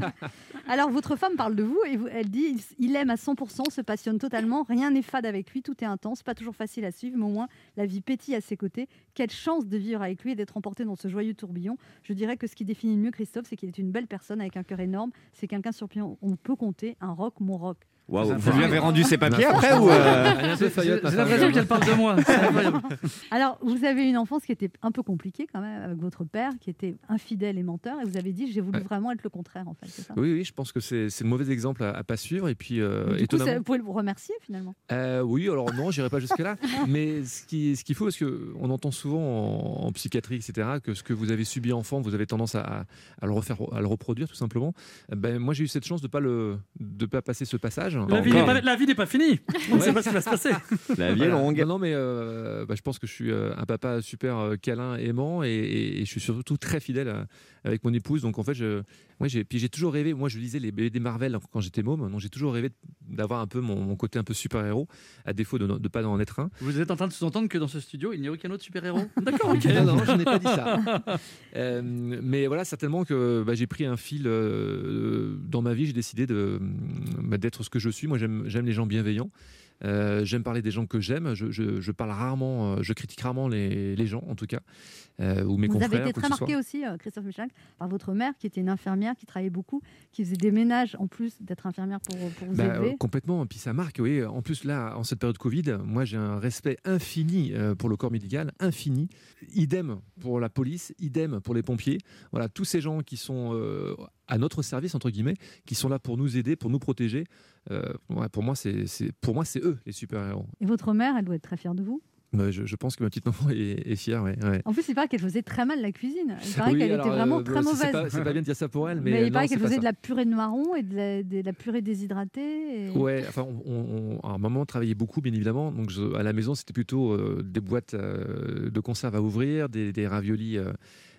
Alors votre femme parle de vous et elle dit il- aime à 100%, se passionne totalement, rien n'est fade avec lui, tout est intense, pas toujours facile à suivre, mais au moins la vie pétille à ses côtés. Quelle chance de vivre avec lui et d'être emporté dans ce joyeux tourbillon. Je dirais que ce qui définit le mieux Christophe, c'est qu'il est une belle personne avec un cœur énorme. C'est quelqu'un sur qui on peut compter, un rock, mon rock. Vous lui avez rendu ses papiers après ou euh, J'ai l'impression qu'elle parle de moi. Alors, vous avez une enfance qui était un peu compliquée quand même avec votre père, qui était infidèle et menteur, et vous avez dit j'ai voulu Ouais. vraiment être le contraire en fait. ça? Oui, oui, je pense que c'est c'est le mauvais exemple à, à pas suivre. Et puis, euh, Du coup, étonnamment. ça- vous pouvez le remercier finalement? Euh, oui, alors non, j'irai pas jusque-là. mais ce qui, ce qu'il faut, parce qu'on entend souvent en, en psychiatrie, etc., que ce que vous avez subi enfant, vous avez tendance à, à le refaire, à le reproduire, tout simplement. Ben, moi, j'ai eu cette chance de pas le, de pas passer ce passage. La vie n'est pas, la vie n'est pas finie. On ne sait pas ce qui va se passer. la vie est longue Non, non, mais euh, bah, je pense que je suis euh, un papa super euh, câlin, aimant, et, et- et je suis surtout très fidèle à- avec mon épouse. Donc en fait, je, j'ai, puis j'ai toujours rêvé. Moi, je lisais les BD Marvel quand j'étais môme, donc j'ai toujours rêvé d'avoir un peu mon, mon côté un peu super héros, à défaut de ne pas en être un. Vous êtes en train de sous-entendre que dans ce studio, il n'y a aucun autre super-héros D'accord, ok. Non, non, je n'ai pas dit ça. Euh, mais voilà, certainement que bah, j'ai pris un fil euh, dans ma vie. J'ai décidé de, bah, d'être ce que je suis. Moi, j'aime, les gens bienveillants. Euh, j'aime parler des gens que j'aime. Je, je- je parle rarement, euh, je critique rarement les, les gens, en tout cas, euh, ou mes vous confrères. avez été très marqué aussi, Christophe Michalak, par votre mère qui était une infirmière, qui travaillait beaucoup, qui faisait des ménages en plus d'être infirmière pour, pour vous Bah, élever. euh, complètement. Puis ça marque, oui. En plus, là, en cette période Covid, moi, j'ai un respect infini pour le corps médical, infini. Idem pour la police, idem pour les pompiers. Voilà, tous ces gens qui sont à notre service, entre guillemets, qui sont là pour nous aider, pour nous protéger. Euh, ouais, pour moi, c'est pour moi, c'est eux, les super-héros. Et votre mère, elle doit être très fière de vous? Bah, je, je pense que ma petite maman est, est fière. Ouais, ouais. En plus, il paraît qu'elle faisait très mal la cuisine. Il paraît Oui, qu'elle était vraiment euh, très mauvaise. C'est pas, bien de dire ça pour elle, mais, Mais, il paraît qu'elle faisait de la purée de marron et de la, de la purée déshydratée. et- Ouais, enfin, on, on- on- alors, maman travaillait beaucoup, bien évidemment. Donc, je- à la maison, c'était plutôt euh, des boîtes euh, de conserve à ouvrir, des, des raviolis.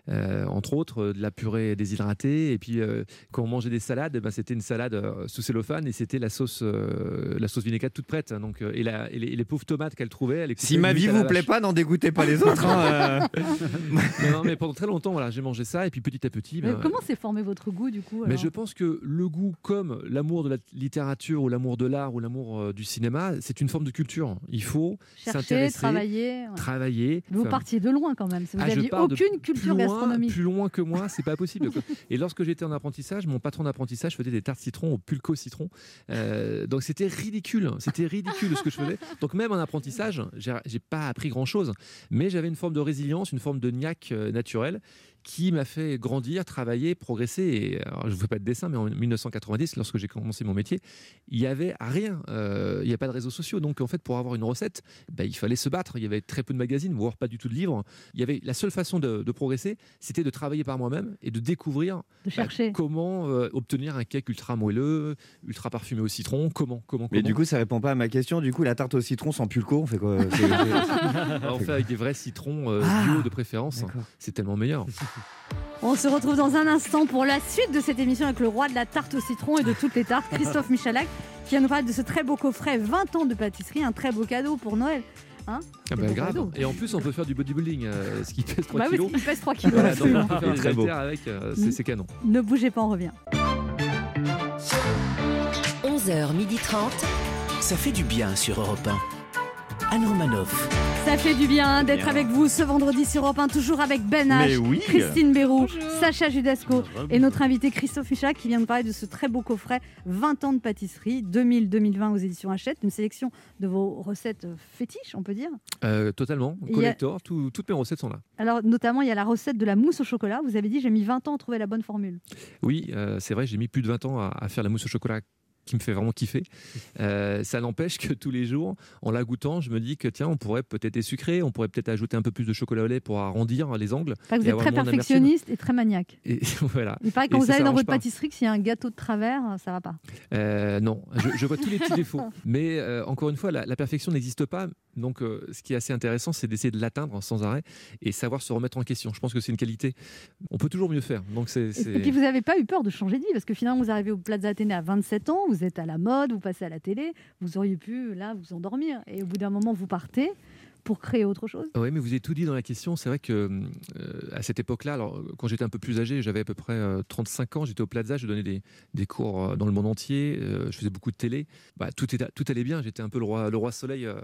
Euh, entre autres, euh, de la purée déshydratée. Et puis, euh, quand on mangeait des salades, ben, c'était une salade sous cellophane et c'était la sauce, euh, la sauce vinaigrette toute prête. Donc, et, la- et les, et les pauvres tomates qu'elle trouvait, elle Si ma vie vous plaît pas, n'en dégoûtez pas les autres. hein, euh. non, non, mais pendant très longtemps, voilà, j'ai mangé ça. Et puis, petit à petit, Mais ben, comment s'est formé votre goût du coup mais je pense que le goût, comme l'amour de la littérature ou l'amour de l'art ou l'amour euh, du cinéma, c'est une forme de culture. Il faut Chercher, s'intéresser, travailler. ouais. travailler. Vous Enfin, partiez de loin quand même. Vous ah, n'aviez de aucune culture plus Plus loin que moi, c'est pas possible. Et lorsque j'étais en apprentissage, mon patron d'apprentissage faisait des tartes citron au pulco citron. Euh, donc c'était ridicule, c'était ridicule ce que je faisais. Donc même en apprentissage, j'ai pas appris grand chose, mais j'avais une forme de résilience, une forme de niaque euh, naturelle qui m'a fait grandir, travailler, progresser. Et alors, je ne fais pas de dessin, mais en 1990, lorsque j'ai commencé mon métier, il y avait rien. Euh, il n'y a pas de réseaux sociaux. Donc, en fait, pour avoir une recette, bah, il fallait se battre. Il y avait très peu de magazines, voire pas du tout de livres. Il y avait la seule façon de, de progresser, c'était de travailler par moi-même et de découvrir De chercher. comment euh, obtenir un cake ultra moelleux, ultra parfumé au citron. Comment, comment, Mais comment. du coup, ça répond pas à ma question. Du coup, la tarte au citron sans pulco, on fait quoi? On fait avec des vrais citrons euh, Ah, bio de préférence. C'est tellement meilleur. On se retrouve dans un instant pour la suite de cette émission avec le roi de la tarte au citron et de toutes les tartes, Christophe Michalak, qui vient nous parler de ce très beau coffret 20 ans de pâtisserie, un très beau cadeau pour Noël. Hein Ah bah, grave. cadeau. Et en plus, on peut faire du bodybuilding, euh, ce qui pèse 3 Bah oui, kilos. il pèse 3 kilos. Voilà, donc on peut faire des Très beau. avec, euh, c'est c'est canon. Ne bougez pas, on revient. 11h30. Ça fait du bien sur Europe 1. Anne Romanoff. Ça fait du bien d'être avec vous ce vendredi sur Europe 1, toujours avec Ben H, oui. Christine Béroux. Sacha Judasco et notre invité Christophe Michalak qui vient nous parler de ce très beau coffret 20 ans de pâtisserie 2000-2020 aux éditions Hachette, une sélection de vos recettes fétiches, on peut dire. Euh, totalement. A- Collector, tout- toutes mes recettes sont là. Alors notamment, il y a la recette de la mousse au chocolat. Vous avez dit j'ai mis 20 ans à trouver la bonne formule. Oui, euh, c'est vrai, j'ai mis plus de 20 ans à, à faire la mousse au chocolat qui me fait vraiment kiffer. Euh, ça n'empêche que tous les jours, en la goûtant, je me dis que tiens, on pourrait peut-être sucrer, on pourrait peut-être ajouter un peu plus de chocolat au lait pour arrondir les angles. Enfin, vous êtes très perfectionniste et très maniaque. Et voilà. Il paraît que quand vous ça, allez dans votre pas. pâtisserie, s'il y a un gâteau de travers, ça va pas. Euh, non, je, je vois tous les petits défauts. Mais euh, encore une fois, la, la perfection n'existe pas. Donc, ce qui est assez intéressant, c'est d'essayer de l'atteindre sans arrêt et savoir se remettre en question. Je pense que c'est une qualité. On peut toujours mieux faire. Donc, c'est. Et, c'est- et puis vous n'avez pas eu peur de changer de vie parce que finalement vous arrivez au Plaza Athénée à 27 ans, vous êtes à la mode, vous passez à la télé, vous auriez pu là vous endormir et au bout d'un moment vous partez pour créer autre chose. Oui, mais vous avez tout dit dans la question. C'est vrai que euh, à cette époque-là, alors quand j'étais un peu plus âgé, j'avais à peu près euh, 35 ans, j'étais au Plaza, je donnais des, des cours euh, dans le monde entier, euh, je faisais beaucoup de télé. Bah, tout, était, tout allait bien, j'étais un peu le roi, le roi soleil euh,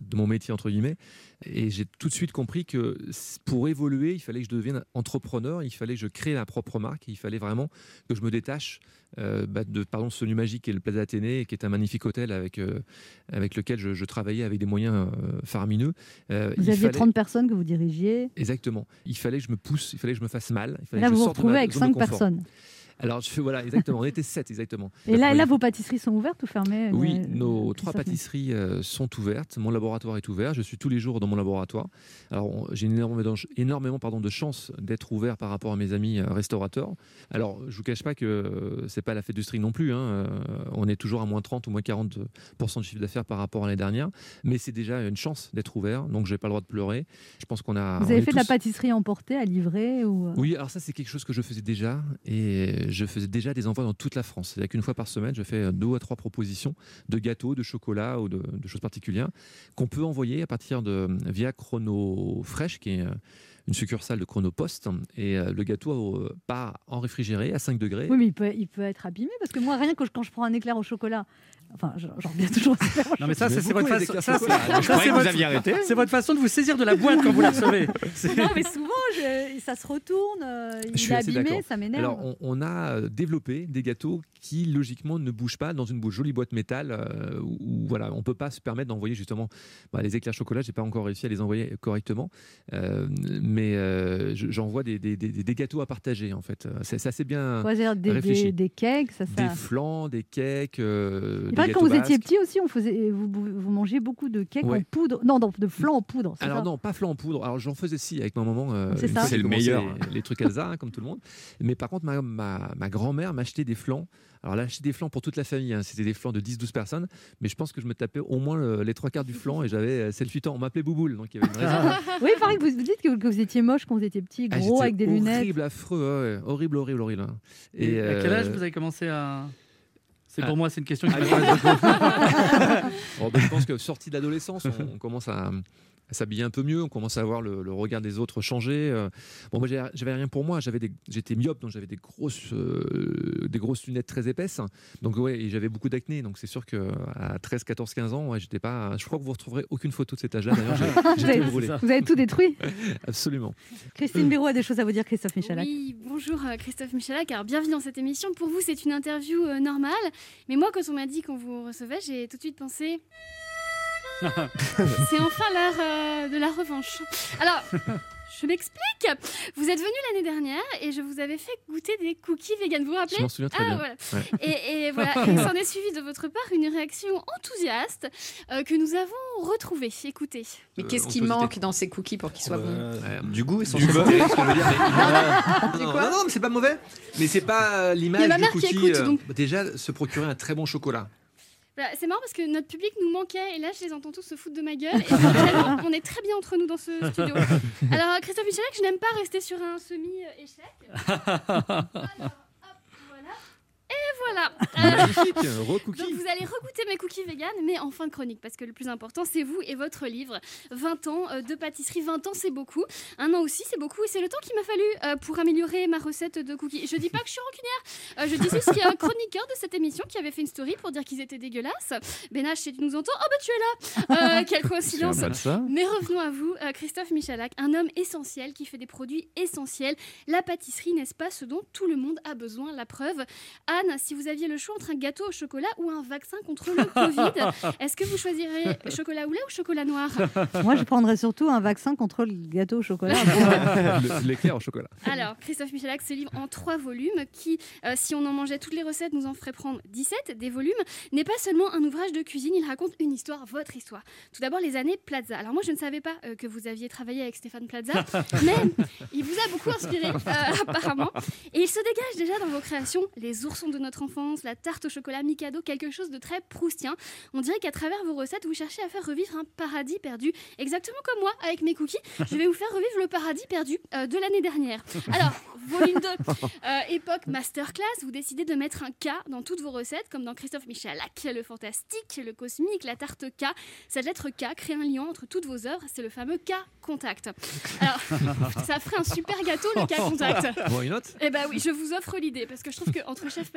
de mon métier, entre guillemets. Et j'ai tout de suite compris que pour évoluer, il fallait que je devienne entrepreneur, il fallait que je crée ma propre marque, il fallait vraiment que je me détache euh, bah, de pardon, ce lieu magique qui est le Plaza Athénée, qui est un magnifique hôtel avec, euh, avec lequel je, je travaillais avec des moyens euh, faramineux. Euh, Vous il aviez fallait- 30 personnes que vous dirigiez. Exactement. Il fallait que je me pousse, il fallait que je me fasse mal. Il fallait Là que je vous vous ma retrouvez avec zone de 5 confort. personnes. Alors, je fais, voilà, exactement. On était 7, exactement. Et là, vos pâtisseries sont ouvertes ou fermées Oui, euh, nos Christophe trois pâtisseries euh, sont ouvertes. Mon laboratoire est ouvert. Je suis tous les jours dans mon laboratoire. Alors, j'ai énormément, énormément pardon, de chance d'être ouvert par rapport à mes amis euh, restaurateurs. Alors, je vous cache pas que euh, c'est pas la fête du string non plus. hein. Euh, on est toujours à moins 30 ou moins 40% de chiffre d'affaires par rapport à l'année dernière. Mais c'est déjà une chance d'être ouvert. Donc, j'ai pas le droit de pleurer. Je pense qu'on a. Vous avez fait de la pâtisserie emportée à livrer ou euh, oui, alors ça c'est quelque chose que je faisais déjà et je faisais déjà des envois dans toute la France. C'est-à-dire qu'une fois par semaine, je fais deux à trois propositions de gâteaux, de chocolat ou de, choses particulières qu'on peut envoyer à partir de via Chrono Fresh, qui est euh, une succursale de Chronopost. Et euh, le gâteau euh, part en réfrigéré à 5 degrés. Oui, mais il peut être abîmé parce que moi, rien que quand je prends un éclair au chocolat, enfin, j'en reviens toujours Non mais ça, c'est votre façon. ça, c'est- vous votre- aviez arrêté. C'est votre façon de vous saisir de la boîte quand vous la recevez. Non, mais souvent, je- ça se retourne, euh, Je il suis est abîmé, ça m'énerve. Alors, on, on a euh, développé des gâteaux qui, logiquement, ne bougent pas dans une jolie boîte métal euh, où, où, voilà, on peut pas se permettre d'envoyer justement bah, les éclairs chocolat. J'ai pas encore réussi à les envoyer correctement, Euh, mais euh, je- j'envoie des, des- des- des gâteaux à partager en fait. C'est assez bien réfléchi. des, des cakes, ça, ça. Des flans, des cakes. Euh, que quand vous étiez petit aussi, on faisait, vous, mangez beaucoup de cakes Ouais. en poudre. Non, non, de flan en poudre. Alors ça non, pas flan en poudre. Alors j'en faisais si avec ma maman. euh, C'est le meilleur. Les, les trucs Elsa, hein, comme tout le monde. Mais par contre, ma, ma, ma grand-mère m'achetait des flans. Alors elle achetait des flans pour toute la famille. hein. C'était des flans de 10-12 personnes. Mais je pense que je me tapais au moins le- les trois quarts du flan et j'avais euh, selfie temps. On m'appelait Bouboule. Donc il y avait une raison. Oui, il paraît que vous, vous dites que, que vous étiez moche quand vous étiez petit, Ah, gros, avec des lunettes. Horrible, affreux. ouais. Horrible, horrible, horrible. hein. Et à quel âge euh, vous avez commencé à. C'est Ah. pour moi, c'est une question qui Ah, Bon, ben, je pense que sorti de l'adolescence, on, on commence à s'habiller un peu mieux, on commence à voir le, le regard des autres changer. euh. Bon, moi, j'avais rien pour moi, j'avais j'étais myope, donc j'avais des grosses, euh, des grosses lunettes très épaisses. Donc, ouais, et j'avais beaucoup d'acné. Donc, c'est sûr qu'à 13, 14, 15 ans, ouais, j'étais pas. Je crois que vous retrouverez aucune photo de cet âge-là. D'ailleurs, j'ai- Vous j'ai avez- tout brûlé. Vous avez tout détruit. Absolument. Christine Béraud a des choses à vous dire, Christophe Michalak. Oui, bonjour euh, Christophe Michalak. Alors, bienvenue dans cette émission. Pour vous, c'est une interview euh, normale. Mais moi, quand on m'a dit qu'on vous recevait, j'ai tout de suite pensé. c'est enfin l'heure euh, de la revanche. Alors. Je m'explique. Vous êtes venu l'année dernière et je vous avais fait goûter des cookies vegan. Vous vous rappelez Je m'en souviens très Ah, bien. voilà. Ouais. Et, et voilà, il s'en est suivi de votre part une réaction enthousiaste euh, que nous avons retrouvée. Écoutez. Mais Euh, qu'est-ce on qui manque dans ces cookies pour qu'ils soient bons Euh, du goût Du essentiellement. beurre, ce que je veux dire, mais- C'est non, quoi non, non, mais c'est pas mauvais. Mais c'est pas l'image du mère qui cookie. écoute, donc. Déjà, se procurer un très bon chocolat. Voilà, c'est marrant parce que notre public nous manquait et là je les entends tous se foutre de ma gueule et vraiment, on est très bien entre nous dans ce studio. Alors Christophe Michalak, je n'aime pas rester sur un semi-échec. Alors, voilà. Euh, donc vous allez regoûter mes cookies vegan, mais en fin de chronique, parce que le plus important, c'est vous et votre livre. 20 ans euh, de pâtisserie, 20 ans, c'est beaucoup. Un an aussi, c'est beaucoup. Et c'est le temps qu'il m'a fallu euh, pour améliorer ma recette de cookies. Je dis pas que je suis rancunière. Je dis juste qu'il y a un chroniqueur de cette émission qui avait fait une story pour dire qu'ils étaient dégueulasses. Benache, si tu nous entends, oh bah tu es là. Euh, quelle coïncidence. Mais revenons à vous, Christophe Michalak, un homme essentiel qui fait des produits essentiels. La pâtisserie, n'est-ce pas ce dont tout le monde a besoin? La preuve. Anne, si vous aviez le choix entre un gâteau au chocolat ou un vaccin contre le Covid, est-ce que vous choisirez chocolat au lait ou chocolat noir? Moi, je prendrais surtout un vaccin contre le gâteau au chocolat. L'éclair au chocolat. Alors, Christophe Michalak se livre en trois volumes qui, euh, si on en mangeait toutes les recettes, nous en ferait prendre 17. Des volumes n'est pas seulement un ouvrage de cuisine, il raconte une histoire, votre histoire. Tout d'abord, les années Plaza. Alors moi, je ne savais pas euh, que vous aviez travaillé avec Stéphane Plaza, mais il vous a beaucoup inspiré, euh, apparemment. Et il se dégage déjà dans vos créations les oursons de notre enfance, la tarte au chocolat Mikado, quelque chose de très proustien. On dirait qu'à travers vos recettes, vous cherchez à faire revivre un paradis perdu, exactement comme moi avec mes cookies. Je vais vous faire revivre le paradis perdu euh, de l'année dernière. Alors, volume 2, euh, époque masterclass, vous décidez de mettre un K dans toutes vos recettes, comme dans Christophe Michalak, le fantastique, le cosmique, la tarte K. Cette lettre K crée un lien entre toutes vos œuvres, c'est le fameux K contact. Alors, ça ferait un super gâteau, le K contact. Bon, une autre? Eh ben oui, je vous offre l'idée parce que je trouve qu'entre chefs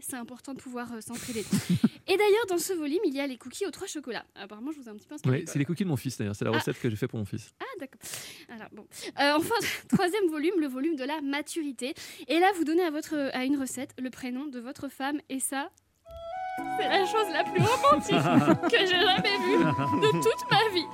c'est important de pouvoir euh, s'entraider. Et d'ailleurs, dans ce volume, il y a les cookies aux trois chocolats. Apparemment, je vous ai un petit peu inspiré. Oui, c'est les cookies de mon fils d'ailleurs. C'est la Ah. recette que j'ai fait pour mon fils. Ah, d'accord. Alors, bon. Euh, enfin, troisième volume, le volume de la maturité. Et là, vous donnez à, votre, à une recette le prénom de votre femme. Et ça, c'est la chose la plus romantique que j'ai jamais vue de toute ma vie.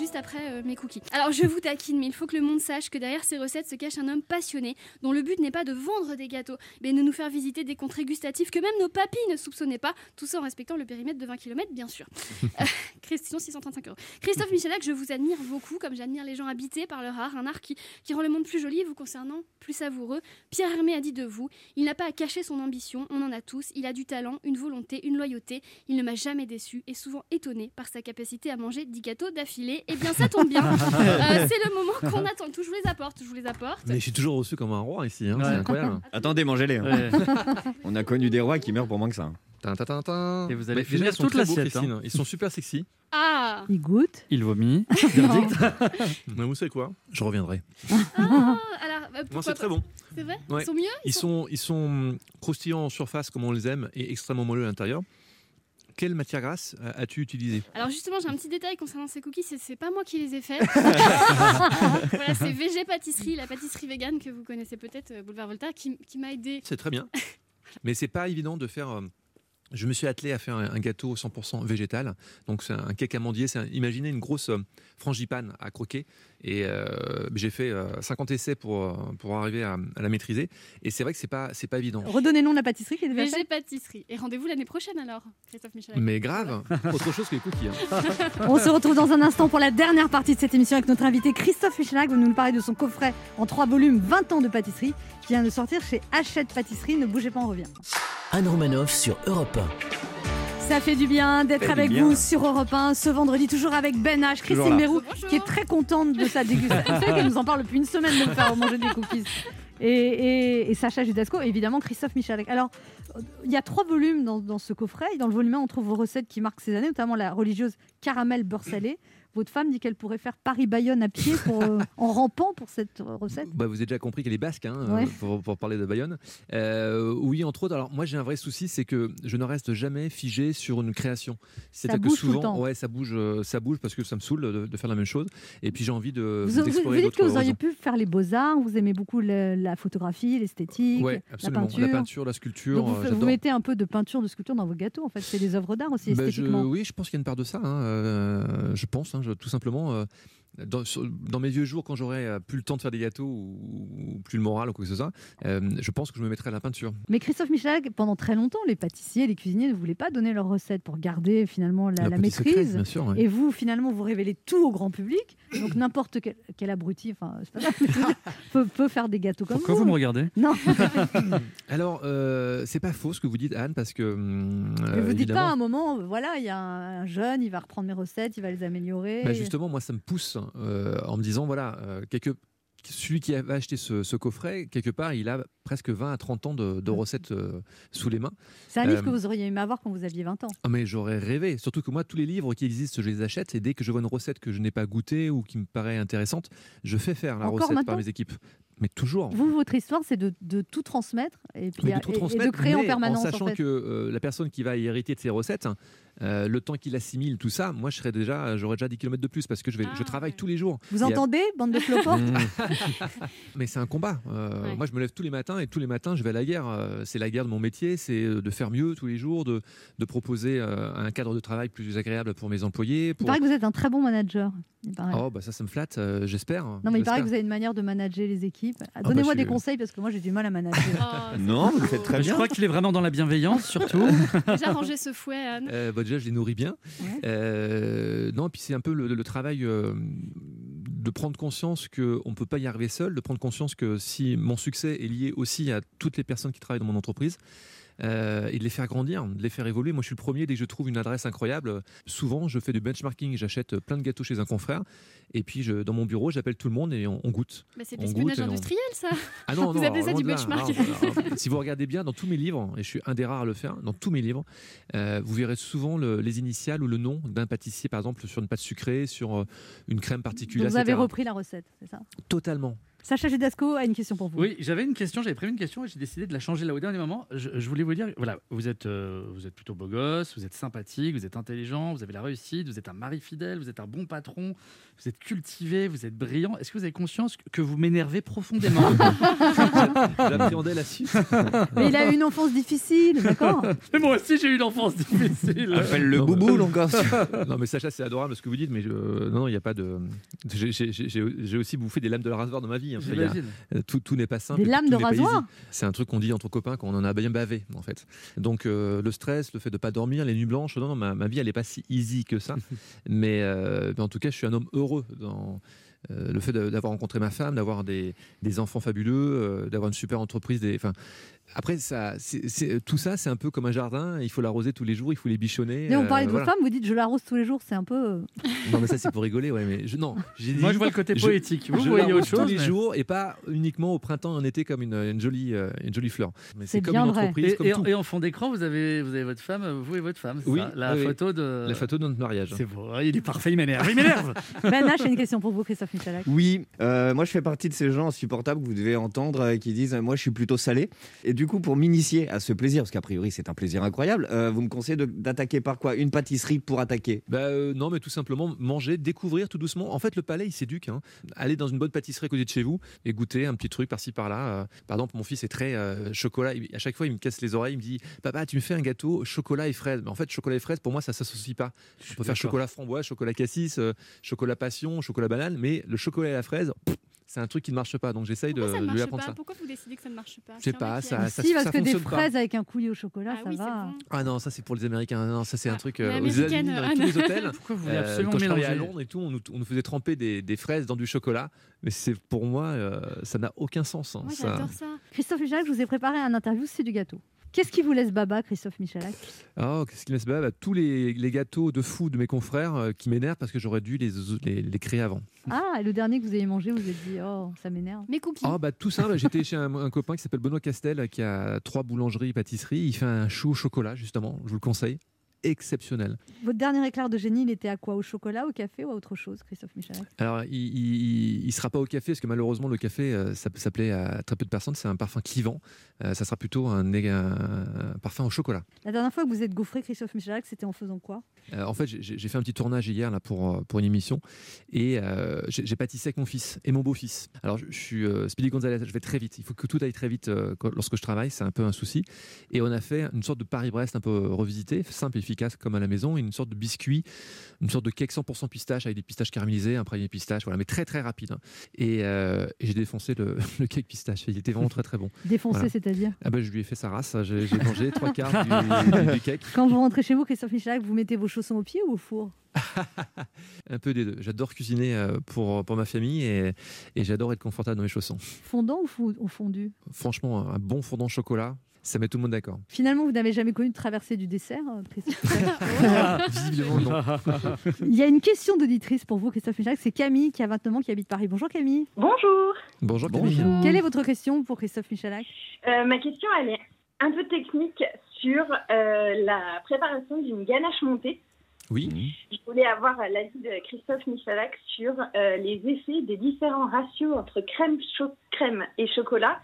Juste après euh, mes cookies. Alors je vous taquine, mais il faut que le monde sache que derrière ces recettes se cache un homme passionné dont le but n'est pas de vendre des gâteaux, mais de nous faire visiter des contrées gustatives que même nos papis ne soupçonnaient pas, tout ça en respectant le périmètre de 20 km, bien sûr. Euh, Christian, 635 euros. Christophe Michalak, je vous admire beaucoup, comme j'admire les gens habités par leur art, un art qui, qui rend le monde plus joli et vous concernant plus savoureux. Pierre Hermé a dit de vous il n'a pas à cacher son ambition, on en a tous. Il a du talent, une volonté, une loyauté. Il ne m'a jamais déçu et souvent étonné par sa capacité à manger 10 gâteaux d'affilée. Eh bien, ça tombe bien. Euh, c'est le moment qu'on attend. Je vous les apporte, je vous les apporte. Mais je suis toujours reçu comme un roi ici. hein, C'est incroyable. Attendez, mangez-les. hein. Ouais. On a connu des rois qui meurent pour moins que ça. hein. Tin, tin, tin, tin. Et vous allez Mais finir déjà, ils sont toute très beaux, l'assiette, Christine. Ils sont super sexy. Ah Il goûte. Il vomit. Mais vous savez quoi? Je reviendrai. Ah, alors, euh, Non, c'est très bon. C'est vrai? Ouais. Ils sont mieux Ils sont, ils sont croustillants en surface comme on les aime et extrêmement moelleux à l'intérieur. Quelle matière grasse euh, as-tu utilisé Alors justement, j'ai un petit détail concernant ces cookies, c'est- c'est pas moi qui les ai faits. voilà, c'est VG Pâtisserie, la pâtisserie végane que vous connaissez peut-être, euh, Boulevard Voltaire, qui, qui m'a aidé. C'est très bien. Mais c'est pas évident de faire. euh, Je me suis attelé à faire un un gâteau 100% végétal. Donc c'est un cake amandier. C'est un- imaginez une grosse euh, frangipane à croquer. Et euh, j'ai fait euh, 50 essais pour, euh, pour arriver à, à la maîtriser. Et c'est vrai que c'est pas c'est pas évident. Redonnez le nom de la pâtisserie qui est déjà VG. Pâtisserie. Et rendez-vous l'année prochaine alors, Christophe Michel. Mais grave, autre chose que les cookies. hein. On se retrouve dans un instant pour la dernière partie de cette émission avec notre invité Christophe Michelin qui va nous parler de son coffret en trois volumes 20 ans de pâtisserie qui vient de sortir chez Hachette Pâtisserie. Ne bougez pas, on revient. Anne Romanoff sur Europe Ça fait du bien d'être avec bien. vous sur Europe 1 ce vendredi, toujours avec Ben H, Christine. Bérou, qui est très contente de sa dégustation. Qu'elle nous en parle depuis une semaine de me faire manger des cookies. Et, et- et Sacha Judasco, et évidemment Christophe Michalek. Alors, il y a trois volumes dans, dans ce coffret. Dans le volume 1, on trouve vos recettes qui marquent ces années, notamment la religieuse caramel beurre salé. Votre femme dit qu'elle pourrait faire Paris-Bayonne à pied pour, euh, en rampant pour cette euh, recette. Bah, vous avez déjà compris qu'elle est basque, hein, Ouais. euh, pour, pour parler de Bayonne. Euh, oui, entre autres. Alors moi, j'ai un vrai souci, c'est que je ne reste jamais figé sur une création. C'est-à-dire que bouge tout le souvent, temps. ouais, ça bouge, ça bouge parce que ça me saule de, de faire la même chose. Et puis j'ai envie de Vous, vous- vous dites que vous auriez pu faire les beaux-arts, vous aimez beaucoup le- la photographie, l'esthétique, Ouais, la peinture. La peinture, la sculpture, Donc vous, mettez un peu de peinture, de sculpture dans vos gâteaux, en fait. C'est des œuvres d'art aussi, Bah, je- esthétiquement. oui, je pense qu'il y a une part de ça. hein, euh, je pense, hein, tout simplement. Dans, sur- dans mes vieux jours, quand j'aurai euh, plus le temps de faire des gâteaux ou, ou plus le moral ou quoi que ce soit, euh, je pense que je me mettrai à la peinture. Mais Christophe Michalak, pendant très longtemps, les pâtissiers, les cuisiniers ne voulaient pas donner leurs recettes pour garder finalement la, secret, maîtrise. bien sûr, ouais. Et vous, finalement, vous révélez tout au grand public. Donc n'importe quel, quel abruti, enfin, c'est pas grave, mais peut, peut faire des gâteaux comme Pourquoi vous. vous me regardez? Non, Alors, euh, c'est pas faux ce que vous dites, Anne, parce que. hum, mais euh, vous dites pas évidemment- à un moment, voilà, il y a un, un jeune, il va reprendre mes recettes, il va les améliorer. Bah, justement, moi, ça me pousse en me disant voilà, euh, quelque- celui qui avait acheté ce, ce coffret, quelque part, il a presque 20 à 30 ans de, de recettes euh, sous les mains. C'est un livre Euh, que vous auriez aimé avoir quand vous aviez 20 ans. Ah, mais j'aurais rêvé. Surtout que moi, tous les livres qui existent, je les achète. Et dès que je vois une recette que je n'ai pas goûtée ou qui me paraît intéressante, je fais faire la Encore recette par mes équipes. Mais toujours. Vous, votre histoire, c'est de, de tout transmettre et, puis, de tout et de créer en permanence. En sachant fait. que euh, la personne qui va hériter de ces recettes, euh, le temps qu'il assimile tout ça, moi, je serais déjà, j'aurais déjà 10 km de plus parce que je, vais, je travaille tous les jours. Vous Et à- entendez, bande de cloportes Mmh. Mais c'est un combat. Euh, Ouais. Moi, je me lève tous les matins et tous les matins, je vais à la guerre. Euh, C'est la guerre de mon métier, c'est de faire mieux tous les jours, de, de proposer un cadre de travail plus agréable pour mes employés. Il paraît que vous êtes un très bon manager. Oh, bah ça, ça me flatte, euh, j'espère. Non, mais il paraît que vous avez une manière de manager les équipes. bah, Donnez-moi je des suis- conseils parce que moi j'ai du mal à manager. Non, vous le faites très Je bien. crois qu'il est vraiment dans la bienveillance, surtout. Déjà rangé ce fouet, Anne. Euh, bah, déjà, je les nourris bien. Euh, non, puis c'est un peu le, le travail euh, de prendre conscience qu'on ne peut pas y arriver seul, de prendre conscience que si mon succès est lié aussi à toutes les personnes qui travaillent dans mon entreprise, euh, et de les faire grandir, de les faire évoluer. Moi, je suis le premier, dès que je trouve une adresse incroyable, souvent, je fais du benchmarking, j'achète plein de gâteaux chez un confrère, et puis je, dans mon bureau, j'appelle tout le monde et on, on goûte. Bah, c'est l'espionnage on- industriel, ça. ah non, vous non, appelez ça du loin de là. benchmark. Alors, alors, si vous regardez bien dans tous mes livres, et je suis un des rares à le faire, dans tous mes livres, euh, vous verrez souvent le- les initiales ou le nom d'un pâtissier, par exemple, sur une pâte sucrée, sur euh, une crème particulière. Donc vous avez etc. repris la recette, c'est ça? Totalement. Sacha Judasco a une question pour vous. Oui, j'avais une question, j'avais prévu une question et j'ai décidé de la changer là au dernier moment. Je, je voulais vous dire, voilà, vous êtes, euh, vous êtes plutôt beau gosse, vous êtes sympathique, vous êtes intelligent, vous avez la réussite, vous êtes un mari fidèle, vous êtes un bon patron, vous êtes cultivé, vous êtes brillant. Est-ce que vous avez conscience que vous m'énervez profondément? J'appréhendais la suite. Mais il a eu une enfance difficile, d'accord? Mais moi aussi j'ai eu une enfance difficile. Non, boubou, mais- donc, hein. non, mais Sacha, c'est adorable ce que vous dites, mais je- non, non, il n'y a pas de. J'ai- aussi bouffé des lames de rasoir dans ma vie. Hein. A- euh, tout tout n'est pas simple. Des lames tout de rasoir. C'est un truc qu'on dit entre copains quand on en a bien bavé, en fait. Donc, euh, le stress, le fait de pas dormir, les nuits blanches, non, non, ma, ma vie, elle n'est pas si easy que ça. mais, euh, mais en tout cas, je suis un homme heureux dans. Euh, le fait d'avoir rencontré ma femme, d'avoir des, des enfants fabuleux, euh, d'avoir une super entreprise. Des, enfin, après, ça, tout ça, c'est un peu comme un jardin. Il faut l'arroser tous les jours, il faut les bichonner. Mais on euh, parlait de voilà. vos femmes, vous dites je l'arrose tous les jours, c'est un peu. euh, Non, mais ça, c'est pour rigoler, ouais. Mais je, non, j'ai Moi, je vois le côté je- poétique. Vous, je voyez autre chose, tous les mais- jours et pas uniquement au printemps et en été comme une, une jolie, euh, une jolie fleur. C'est comme bien une vrai. entreprise, Et, comme et- tout. et en fond d'écran, vous avez, vous avez votre femme, vous et votre femme. c'est Oui, ça la oui, photo de. La photo de notre mariage. C'est beau, il est parfait, il m'énerve, il m'énerve. Ben a une question pour vous, Christophe Christophe Michalak Oui, euh, moi je fais partie de ces gens insupportables que vous devez entendre euh, qui disent euh, moi je suis plutôt salé. Et du coup, pour m'initier à ce plaisir, parce qu'a priori c'est un plaisir incroyable, euh, vous me conseillez d'attaquer par quoi? Une pâtisserie pour attaquer? Bah, euh, non, mais tout simplement manger, découvrir tout doucement. En fait, le palais, il s'éduque. Hein. Aller dans une bonne pâtisserie à côté de chez vous et goûter un petit truc par-ci par-là. Euh, par exemple, mon fils est très euh, chocolat. Il- à chaque fois, il me casse les oreilles. Il me dit Papa, tu me fais un gâteau chocolat et fraises. Mais en fait, chocolat et fraises, pour moi, ça s'associe pas. On peut faire chocolat framboise, chocolat cassis, euh, chocolat passion, chocolat banane. Mais le chocolat et la fraise, pff, c'est un truc qui ne marche pas. Donc, j'essaye de, Pourquoi ça ne de lui apprendre pas ça. Pourquoi vous décidez que ça ne marche pas Je sais pas, ça- ça- Si, parce que des fonctionne pas. fraises avec un coulis au chocolat, Ah ça oui, va. bon. Ah non, ça c'est pour les Américains. Non, ça c'est un truc. euh, aux États-Unis, dans Anne. tous les hôtels. Pourquoi vous voulez Euh, absolument quand je travaillais à Londres et tout, on nous, on nous faisait tremper des, des fraises dans du chocolat. Mais c'est pour moi, euh, ça n'a aucun sens. hein. Moi, Ça- j'adore ça. Christophe Michalak, je vous ai préparé un interview, c'est du gâteau. Qu'est-ce qui vous laisse baba, Christophe Michalak? Oh, qu'est-ce qui me laisse bah, bah, Tous les, les gâteaux de fou de mes confrères euh, qui m'énervent parce que j'aurais dû les, les, les créer avant. Ah, et le dernier que vous avez mangé, vous vous êtes dit, oh, ça m'énerve. Mes cookies. Oh, bah, tout simple, j'étais chez un, un copain qui s'appelle Benoît Castel qui a trois boulangeries, pâtisseries. Il fait un chou au chocolat, justement. Je vous le conseille. Exceptionnel. Votre dernier éclair de génie, il était à quoi? Au chocolat, au café ou à autre chose, Christophe Michalak Alors, il, il sera pas au café parce que malheureusement le café, euh, ça, ça plaît à très peu de personnes. C'est un parfum clivant. Euh, ça sera plutôt un, parfum au chocolat. La dernière fois que vous êtes gaufré, Christophe Michalak, c'était en faisant quoi? Euh, en fait, j'ai fait un petit tournage hier là pour pour une émission et j'ai pâtissé avec mon fils et mon beau-fils. Alors, je, je suis Speedy Gonzalez. Je vais très vite. Il faut que tout aille très vite quand- lorsque je travaille. C'est un peu un souci. Et on a fait une sorte de Paris-Brest un peu revisité, simple et efficace comme à la maison, une sorte de biscuit, une sorte de cake 100% pistache avec des pistaches caramélisées, un praliné pistache, voilà, mais très très rapide. hein. Et, euh, et j'ai défoncé le, le cake pistache. Il était vraiment très très bon. Défoncé, Voilà. c'est-à-dire Ah bah, je lui ai fait sa race. J'ai j'ai mangé trois quarts du, du- du cake. Quand vous rentrez chez vous, Christophe Michalak, vous mettez vos chaussons au pied ou au four? Un peu des deux. J'adore cuisiner euh, pour, pour ma famille et, et j'adore être confortable dans mes chaussons. Fondant ou fou- fondu? Franchement, un bon fondant chocolat, ça met tout le monde d'accord. Finalement, vous n'avez jamais connu de traversée du dessert, euh, Christophe Michalak Visiblement, non. Il y a une question d'auditrice pour vous, Christophe Michalak. C'est Camille qui a 29 ans, qui habite Paris. Bonjour Camille. Bonjour. Bonjour Camille. Quelle est votre question pour Christophe Michalak? Euh, ma question, elle est un peu technique sur euh, la préparation d'une ganache montée. Oui. Je voulais avoir l'avis de Christophe Michalak sur euh, les effets des différents ratios entre crème crème et chocolat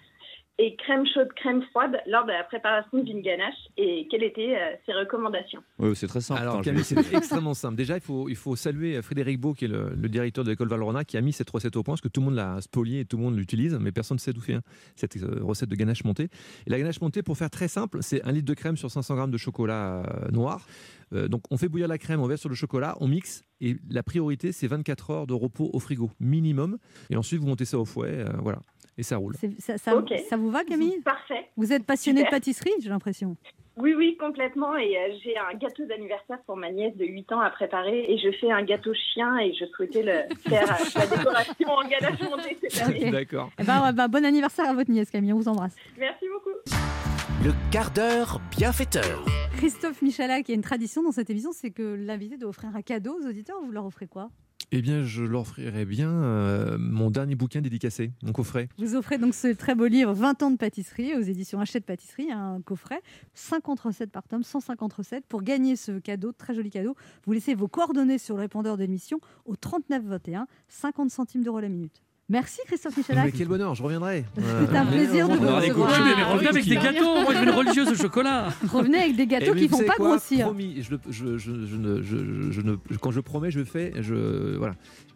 et crème chaude crème froide lors de la préparation d'une ganache et quelles étaient euh, ses recommandations? Ouais, c'est très simple. Alors je Camille, c'est extrêmement simple. Déjà, il faut, il faut saluer Frédéric Beau, qui est le, le directeur de l'école Valrhona, qui a mis cette recette au point, parce que tout le monde l'a spoliée et tout le monde l'utilise, mais personne ne sait d'où fait hein, cette euh, recette de ganache montée. Et la ganache montée, pour faire très simple, c'est un litre de crème sur 500 grammes de chocolat euh, noir. Euh, donc on fait bouillir la crème, on verse sur le chocolat, on mixe, et la priorité, c'est 24 heures de repos au frigo, minimum. Et ensuite, vous montez ça au fouet, euh, voilà, et ça roule. C'est- ça, ça- ça vous va, Camille? Parfait. Vous êtes passionnée de pâtisserie, j'ai l'impression. Oui, oui, complètement. Et euh, j'ai un gâteau d'anniversaire pour ma nièce de 8 ans à préparer. Et je fais un gâteau chien et je souhaitais le faire euh, la décoration en ganache montée cette année. D'accord. Eh ben, bah, bon anniversaire à votre nièce, Camille. On vous embrasse. Merci beaucoup. Le quart d'heure bienfaiteur. Christophe Michalak, il y a une tradition dans cette émission, c'est que l'invité doit offrir un cadeau aux auditeurs. Vous leur offrez quoi? Eh bien, je leur offrirai bien euh, mon dernier bouquin dédicacé, mon coffret. Vous offrez donc ce très beau livre 20 ans de pâtisserie aux éditions Hachette Pâtisserie, un coffret, 50 recettes par tome, 150 recettes. Pour gagner ce cadeau, très joli cadeau, vous laissez vos coordonnées sur le répondeur de l'émission au 39 21, 50 centimes d'euros la minute. Merci Christophe Michalak. Mais quel bonheur, je reviendrai. C'est un plaisir de vous recevoir. mais revenez avec des gâteaux. Moi, je veux une religieuse au chocolat. Revenez avec des gâteaux Eh, qui vous font pas grossir. Promis, je, je, je- ne, ne- je- quand je promets, je fais. Je, voilà,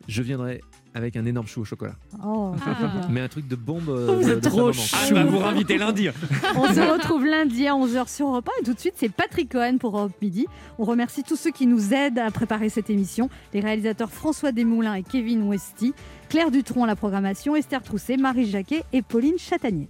je viendrai avec un énorme chou au chocolat. Oh, bien. Mais un truc de bombe. euh, Vous de- êtes de trop chou. Ah, je vais vous réinviter lundi. On se retrouve lundi à 11h sur Europe 1 et tout de suite c'est Patrick Cohen pour Europe Midi. On remercie tous ceux qui nous aident à préparer cette émission, les réalisateurs François Desmoulins et Kevin Westy, Claire Dutronc à la programmation, Esther Trousset, Marie Jacquet et Pauline Chatanier.